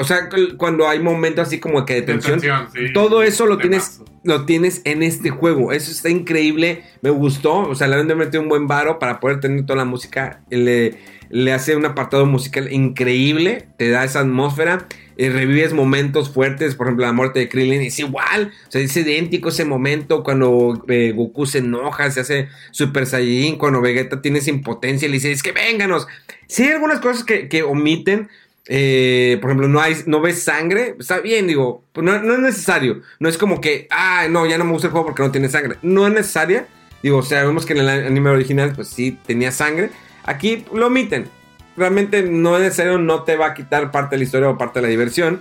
O sea, cuando hay momentos así como que de tensión. Tensión, sí. Todo eso lo tienes, lo tienes en este juego. Eso está increíble. Me gustó. O sea, le han metido un buen varo para poder tener toda la música. Le, le hace un apartado musical increíble. Te da esa atmósfera. eh, revives momentos fuertes. Por ejemplo, la muerte de Krillin es igual. O sea, es idéntico ese momento. Cuando eh, Goku se enoja, se hace Super Saiyajin. Cuando Vegeta tiene esa impotencia y le dice: Es que vénganos. Sí, hay algunas cosas que, que omiten. Eh, por ejemplo, no, hay, no ves sangre, está bien, digo, no, no es necesario. No es como que, ah, no, ya no me gusta el juego porque no tiene sangre. No es necesaria. Digo, sabemos que en el anime original, pues sí, tenía sangre. Aquí lo omiten. Realmente no es necesario, no te va a quitar parte de la historia o parte de la diversión.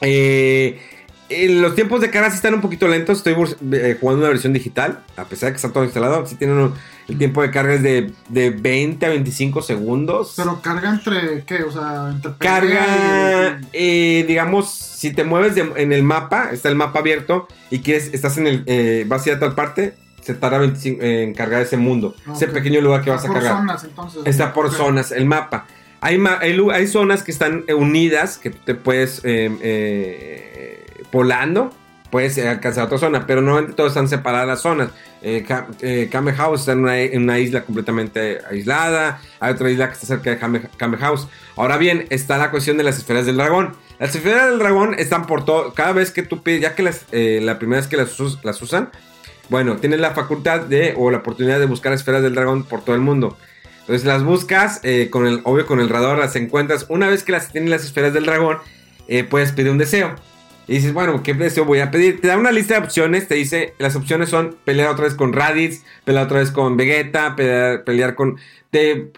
Eh, eh, los tiempos de carga sí están un poquito lentos. Estoy eh, jugando una versión digital, a pesar de que está todo instalado. Sí tienen un- el tiempo de carga es de, de 20 a 25 segundos. Pero carga entre, ¿qué? O sea, entre Carga, y- eh, digamos, si te mueves de- en el mapa, está el mapa abierto y quieres, estás en el, eh, vas a ir a tal parte, se tarda 25 en cargar ese mundo, ese pequeño lugar que vas a por cargar. zonas, entonces. Está por zonas el mapa. Hay, ma- hay, hay zonas que están eh, unidas, que te puedes eh, eh, volando, puedes eh, alcanzar otra zona, pero normalmente todas están separadas las zonas. Eh, Ka- Kame House está en una, en una isla completamente aislada, hay otra isla que está cerca de Kame, Kame House. Ahora bien, está la cuestión de las esferas del dragón. Las esferas del dragón están por todo, cada vez que tú pides, ya que las, eh, la primera vez que las, las usan, bueno, tienes la facultad de, o la oportunidad de buscar esferas del dragón por todo el mundo. Entonces las buscas, eh, con el, obvio con el radar las encuentras. Una vez que las tienes las esferas del dragón, eh, puedes pedir un deseo. Y dices, bueno, ¿qué deseo voy a pedir? Te da una lista de opciones, te dice, las opciones son pelear otra vez con Raditz, pelear otra vez con Vegeta, pelear, con,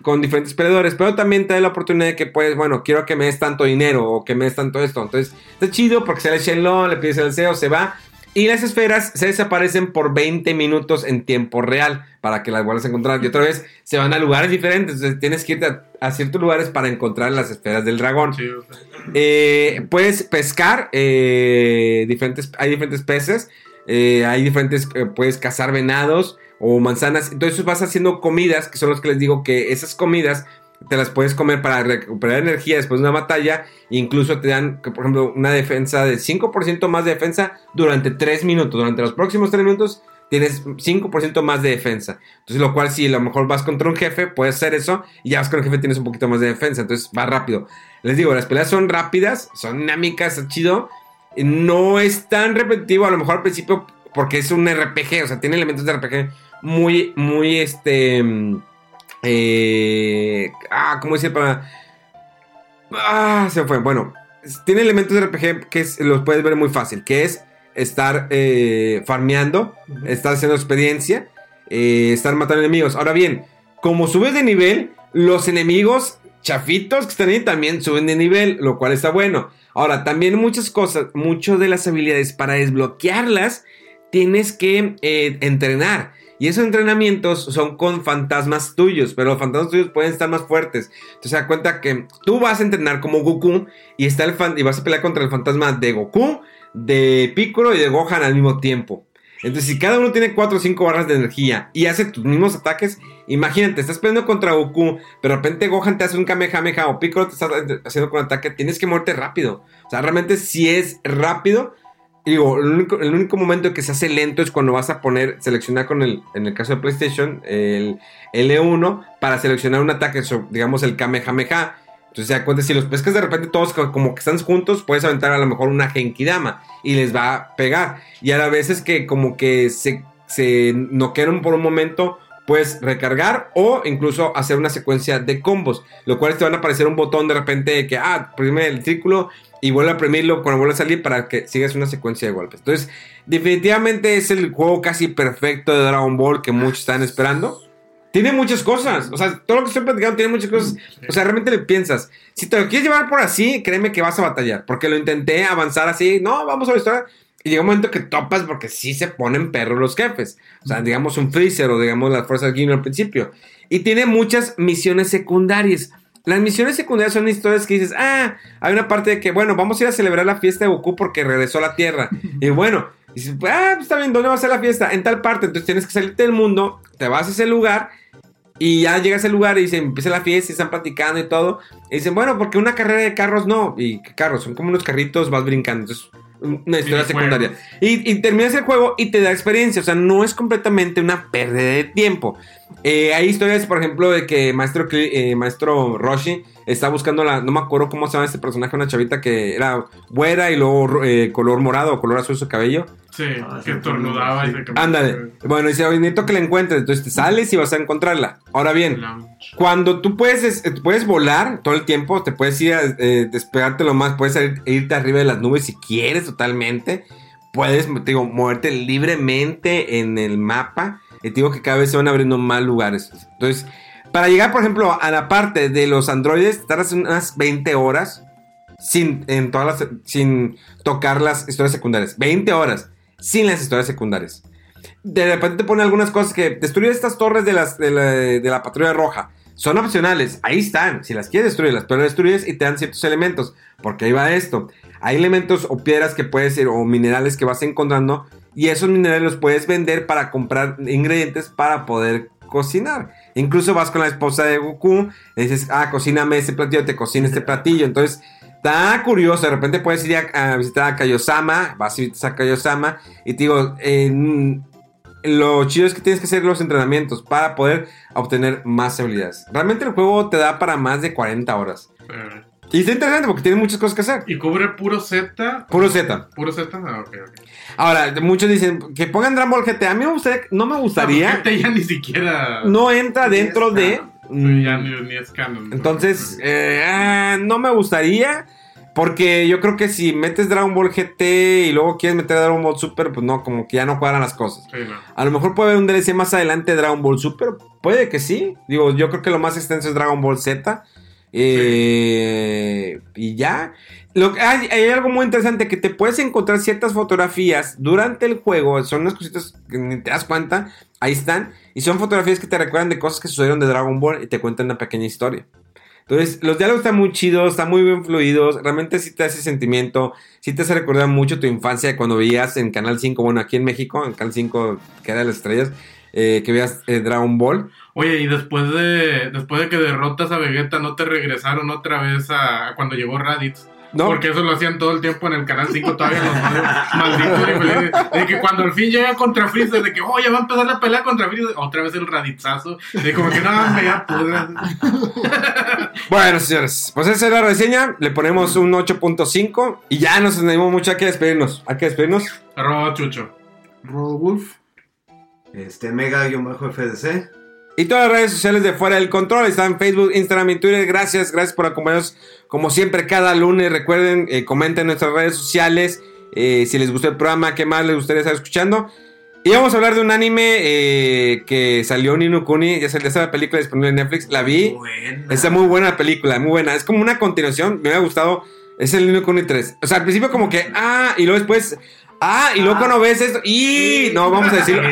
con diferentes peleadores, pero también te da la oportunidad de que puedes, bueno, quiero que me des tanto dinero o que me des tanto esto. Entonces, está chido porque sale Shenlong, le pides el deseo, se va. Y las esferas se desaparecen por 20 minutos en tiempo real para que las vuelvas a encontrar. Y otra vez se van a lugares diferentes. Entonces tienes que irte a, a ciertos lugares para encontrar las esferas del dragón. Sí, o sea, Eh, puedes pescar eh, diferentes, hay diferentes peces, eh, hay diferentes, eh, puedes cazar venados o manzanas. Entonces vas haciendo comidas, que son los que les digo que esas comidas te las puedes comer para recuperar energía después de una batalla. Incluso te dan, por ejemplo, una defensa de 5% más de defensa durante 3 minutos. Durante los próximos 3 minutos tienes 5% más de defensa. Entonces, lo cual, si a lo mejor vas contra un jefe, puedes hacer eso y ya vas con el jefe, tienes un poquito más de defensa. Entonces, va rápido. Les digo, las peleas son rápidas, son dinámicas, está chido. No es tan repetitivo, a lo mejor al principio, porque es un RPG, o sea, tiene elementos de RPG muy, muy, este. Eh, ah, ¿cómo decir para.? Ah, se fue. Bueno, tiene elementos de RPG que es- los puedes ver muy fácil, que es estar eh, farmeando, estar haciendo experiencia, eh, estar matando enemigos. Ahora bien, como subes de nivel, los enemigos chafitos que están ahí también suben de nivel, lo cual está bueno. Ahora, también muchas cosas, muchas de las habilidades para desbloquearlas, tienes que eh, entrenar. Y esos entrenamientos son con fantasmas tuyos, pero los fantasmas tuyos pueden estar más fuertes. Entonces da cuenta que tú vas a entrenar como Goku y, está el fan- y vas a pelear contra el fantasma de Goku, de Piccolo y de Gohan al mismo tiempo. Entonces, si cada uno tiene 4 o 5 barras de energía y hace tus mismos ataques, imagínate, estás peleando contra Goku, pero de repente Gohan te hace un Kamehameha o Piccolo te está haciendo con ataque, tienes que moverte rápido. O sea, realmente si es rápido, digo, el único, el único momento que se hace lento es cuando vas a poner, seleccionar con el, en el caso de PlayStation, el L1 para seleccionar un ataque, digamos el Kamehameha. Entonces se da cuenta, si los pescas de repente todos co- como que están juntos, puedes aventar a lo mejor una Genkidama y les va a pegar. Y a la veces que como que se, se noquearon por un momento, puedes recargar o incluso hacer una secuencia de combos, lo cual te van a aparecer un botón de repente de que, ah, prime el círculo y vuelve a premirlo cuando vuelve a salir para que sigas una secuencia de golpes. Entonces, definitivamente es el juego casi perfecto de Dragon Ball que muchos están esperando. Tiene muchas cosas, o sea, todo lo que estoy platicando tiene muchas cosas. O sea, realmente le piensas, si te lo quieres llevar por así, créeme que vas a batallar, porque lo intenté avanzar así, no, vamos a la historia. Y llega un momento que topas porque sí se ponen perros los jefes. O sea, digamos un Freezer o digamos las fuerzas Guino al principio. Y tiene muchas misiones secundarias. Las misiones secundarias son historias que dices, ah, hay una parte de que, bueno, vamos a ir a celebrar la fiesta de Goku porque regresó a la Tierra. y bueno, dices, ah, pues está bien, ¿dónde va a ser la fiesta? En tal parte. Entonces tienes que salirte del mundo, te vas a ese lugar y ya llegas al lugar y dicen, empieza la fiesta y están platicando y todo. Y dicen, bueno, porque una carrera de carros no. ¿Y carros? Son como unos carritos, vas brincando. Entonces, una historia secundaria. Y, y terminas el juego y te da experiencia. O sea, no es completamente una pérdida de tiempo. Eh, hay historias, por ejemplo, de que Maestro, eh, Maestro Roshi está buscando la. No me acuerdo cómo se llama este personaje, una chavita que era güera y luego eh, color morado o color azul su cabello. Sí, Ah, que sí, estornudaba y se Ándale. Bueno, dice, oye, necesito que la encuentres. Entonces te sales y vas a encontrarla. Ahora bien, Launch. cuando tú puedes, es- puedes volar todo el tiempo, te puedes ir a eh, despegarte lo más, puedes ir- irte arriba de las nubes si quieres totalmente. Puedes, te digo, moverte libremente en el mapa. Te digo que cada vez se van abriendo más lugares. Entonces, para llegar, por ejemplo, a la parte de los androides, tardas unas 20 horas sin, en todas las, sin tocar las historias secundarias. 20 horas sin las historias secundarias. De repente te pone algunas cosas que destruye estas torres de, las, de, la, de la patrulla roja. Son opcionales, ahí están. Si las quieres, destruirlas, pero destruyes y te dan ciertos elementos. Porque ahí va esto. Hay elementos o piedras que puedes ir, o minerales que vas encontrando. Y esos minerales los puedes vender para comprar ingredientes para poder cocinar. Incluso vas con la esposa de Goku, le dices, ah, cocíname este platillo, te cocina este platillo. Entonces, está curioso. De repente puedes ir a, a visitar a Kaiosama, vas y visitas a Kaiosama. Y te digo, lo chido es que tienes que hacer los entrenamientos para poder obtener más habilidades. Realmente el juego te da para más de 40 horas. Y está interesante porque tiene muchas cosas que hacer. Y cubre puro Z. Puro Z. Puro Z. Ah, ok, ok. Ahora, muchos dicen que pongan Dragon Ball GT. A mí me gustaría, no me gustaría. No, ya ni siquiera. No entra dentro de. Sí, ya ni, ni es canon. Entonces, eh, ah, no me gustaría. Porque yo creo que si metes Dragon Ball GT y luego quieres meter Dragon Ball Super, pues no, como que ya no cuadran las cosas. Sí, no. A lo mejor puede haber un DLC más adelante de Dragon Ball Super. Puede que sí. Digo, yo creo que lo más extenso es Dragon Ball Z. Eh, Y ya. Hay, algo muy interesante que te puedes encontrar ciertas fotografías durante el juego. Son unas cositas que ni te das cuenta. Ahí están. Y son fotografías que te recuerdan de cosas que sucedieron de Dragon Ball y te cuentan una pequeña historia. Entonces, los diálogos están muy chidos, están muy bien fluidos. Realmente sí te hace sentimiento. Sí te hace recordar mucho tu infancia cuando veías en Canal 5, bueno, aquí en México, en Canal 5, que era las estrellas, eh, que veías eh, Dragon Ball. Oye, y después de después de que derrotas a Vegeta, ¿no te regresaron otra vez a, a cuando llegó Raditz? No, Porque eso lo hacían todo el tiempo en el canal 5 todavía los <laughs> malditos. De que cuando al fin llega contra Freezer, de que, oh, ya va a empezar la pelea contra Freezer, otra vez el raditzazo. De como que no, me ya. <laughs> Bueno, señores, pues esa es la reseña. Le ponemos un 8.5 y ya nos animamos mucho. Hay que despedirnos. Hay que despedirnos. Arroba Chucho. Rodolf. Este, mega-fdc. Y todas las redes sociales de Fuera del Control están Facebook, Instagram y Twitter. Gracias, gracias por acompañarnos como siempre cada lunes. Recuerden, eh, comenten en nuestras redes sociales eh, si les gustó el programa, qué más les gustaría estar escuchando. Y vamos a hablar de un anime eh, que salió Nino Kuni, ya salió esa película disponible en Netflix. La vi. Buena. Está muy buena la película, muy buena. Es como una continuación, me ha gustado. Es el Nino Kuni 3. O sea, al principio como que, ah, y luego después, ah, y luego cuando ves esto, y no, vamos a decirlo.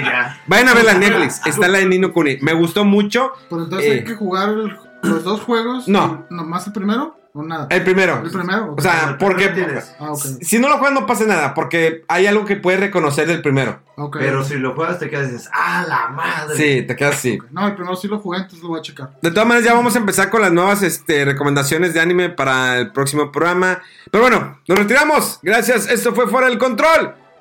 Vayan a verla en Netflix, está la de Nino Kuni. Me gustó mucho. Pero entonces Eh. hay que jugar el- los dos juegos. No. ¿Nomás el primero? ¿O nada? El primero. ¿El primero? O sea, porque. Ah, si no lo juegas no pasa nada, porque hay algo que puedes reconocer del primero. Pero si lo juegas te quedas y dices, ¡ah, la madre! Sí, te quedas así. No, el primero sí lo jugué, entonces lo voy a checar. De todas maneras, ya vamos a empezar con las nuevas este, recomendaciones de anime para el próximo programa. Pero bueno, nos retiramos. Gracias. Esto fue Fuera del Control.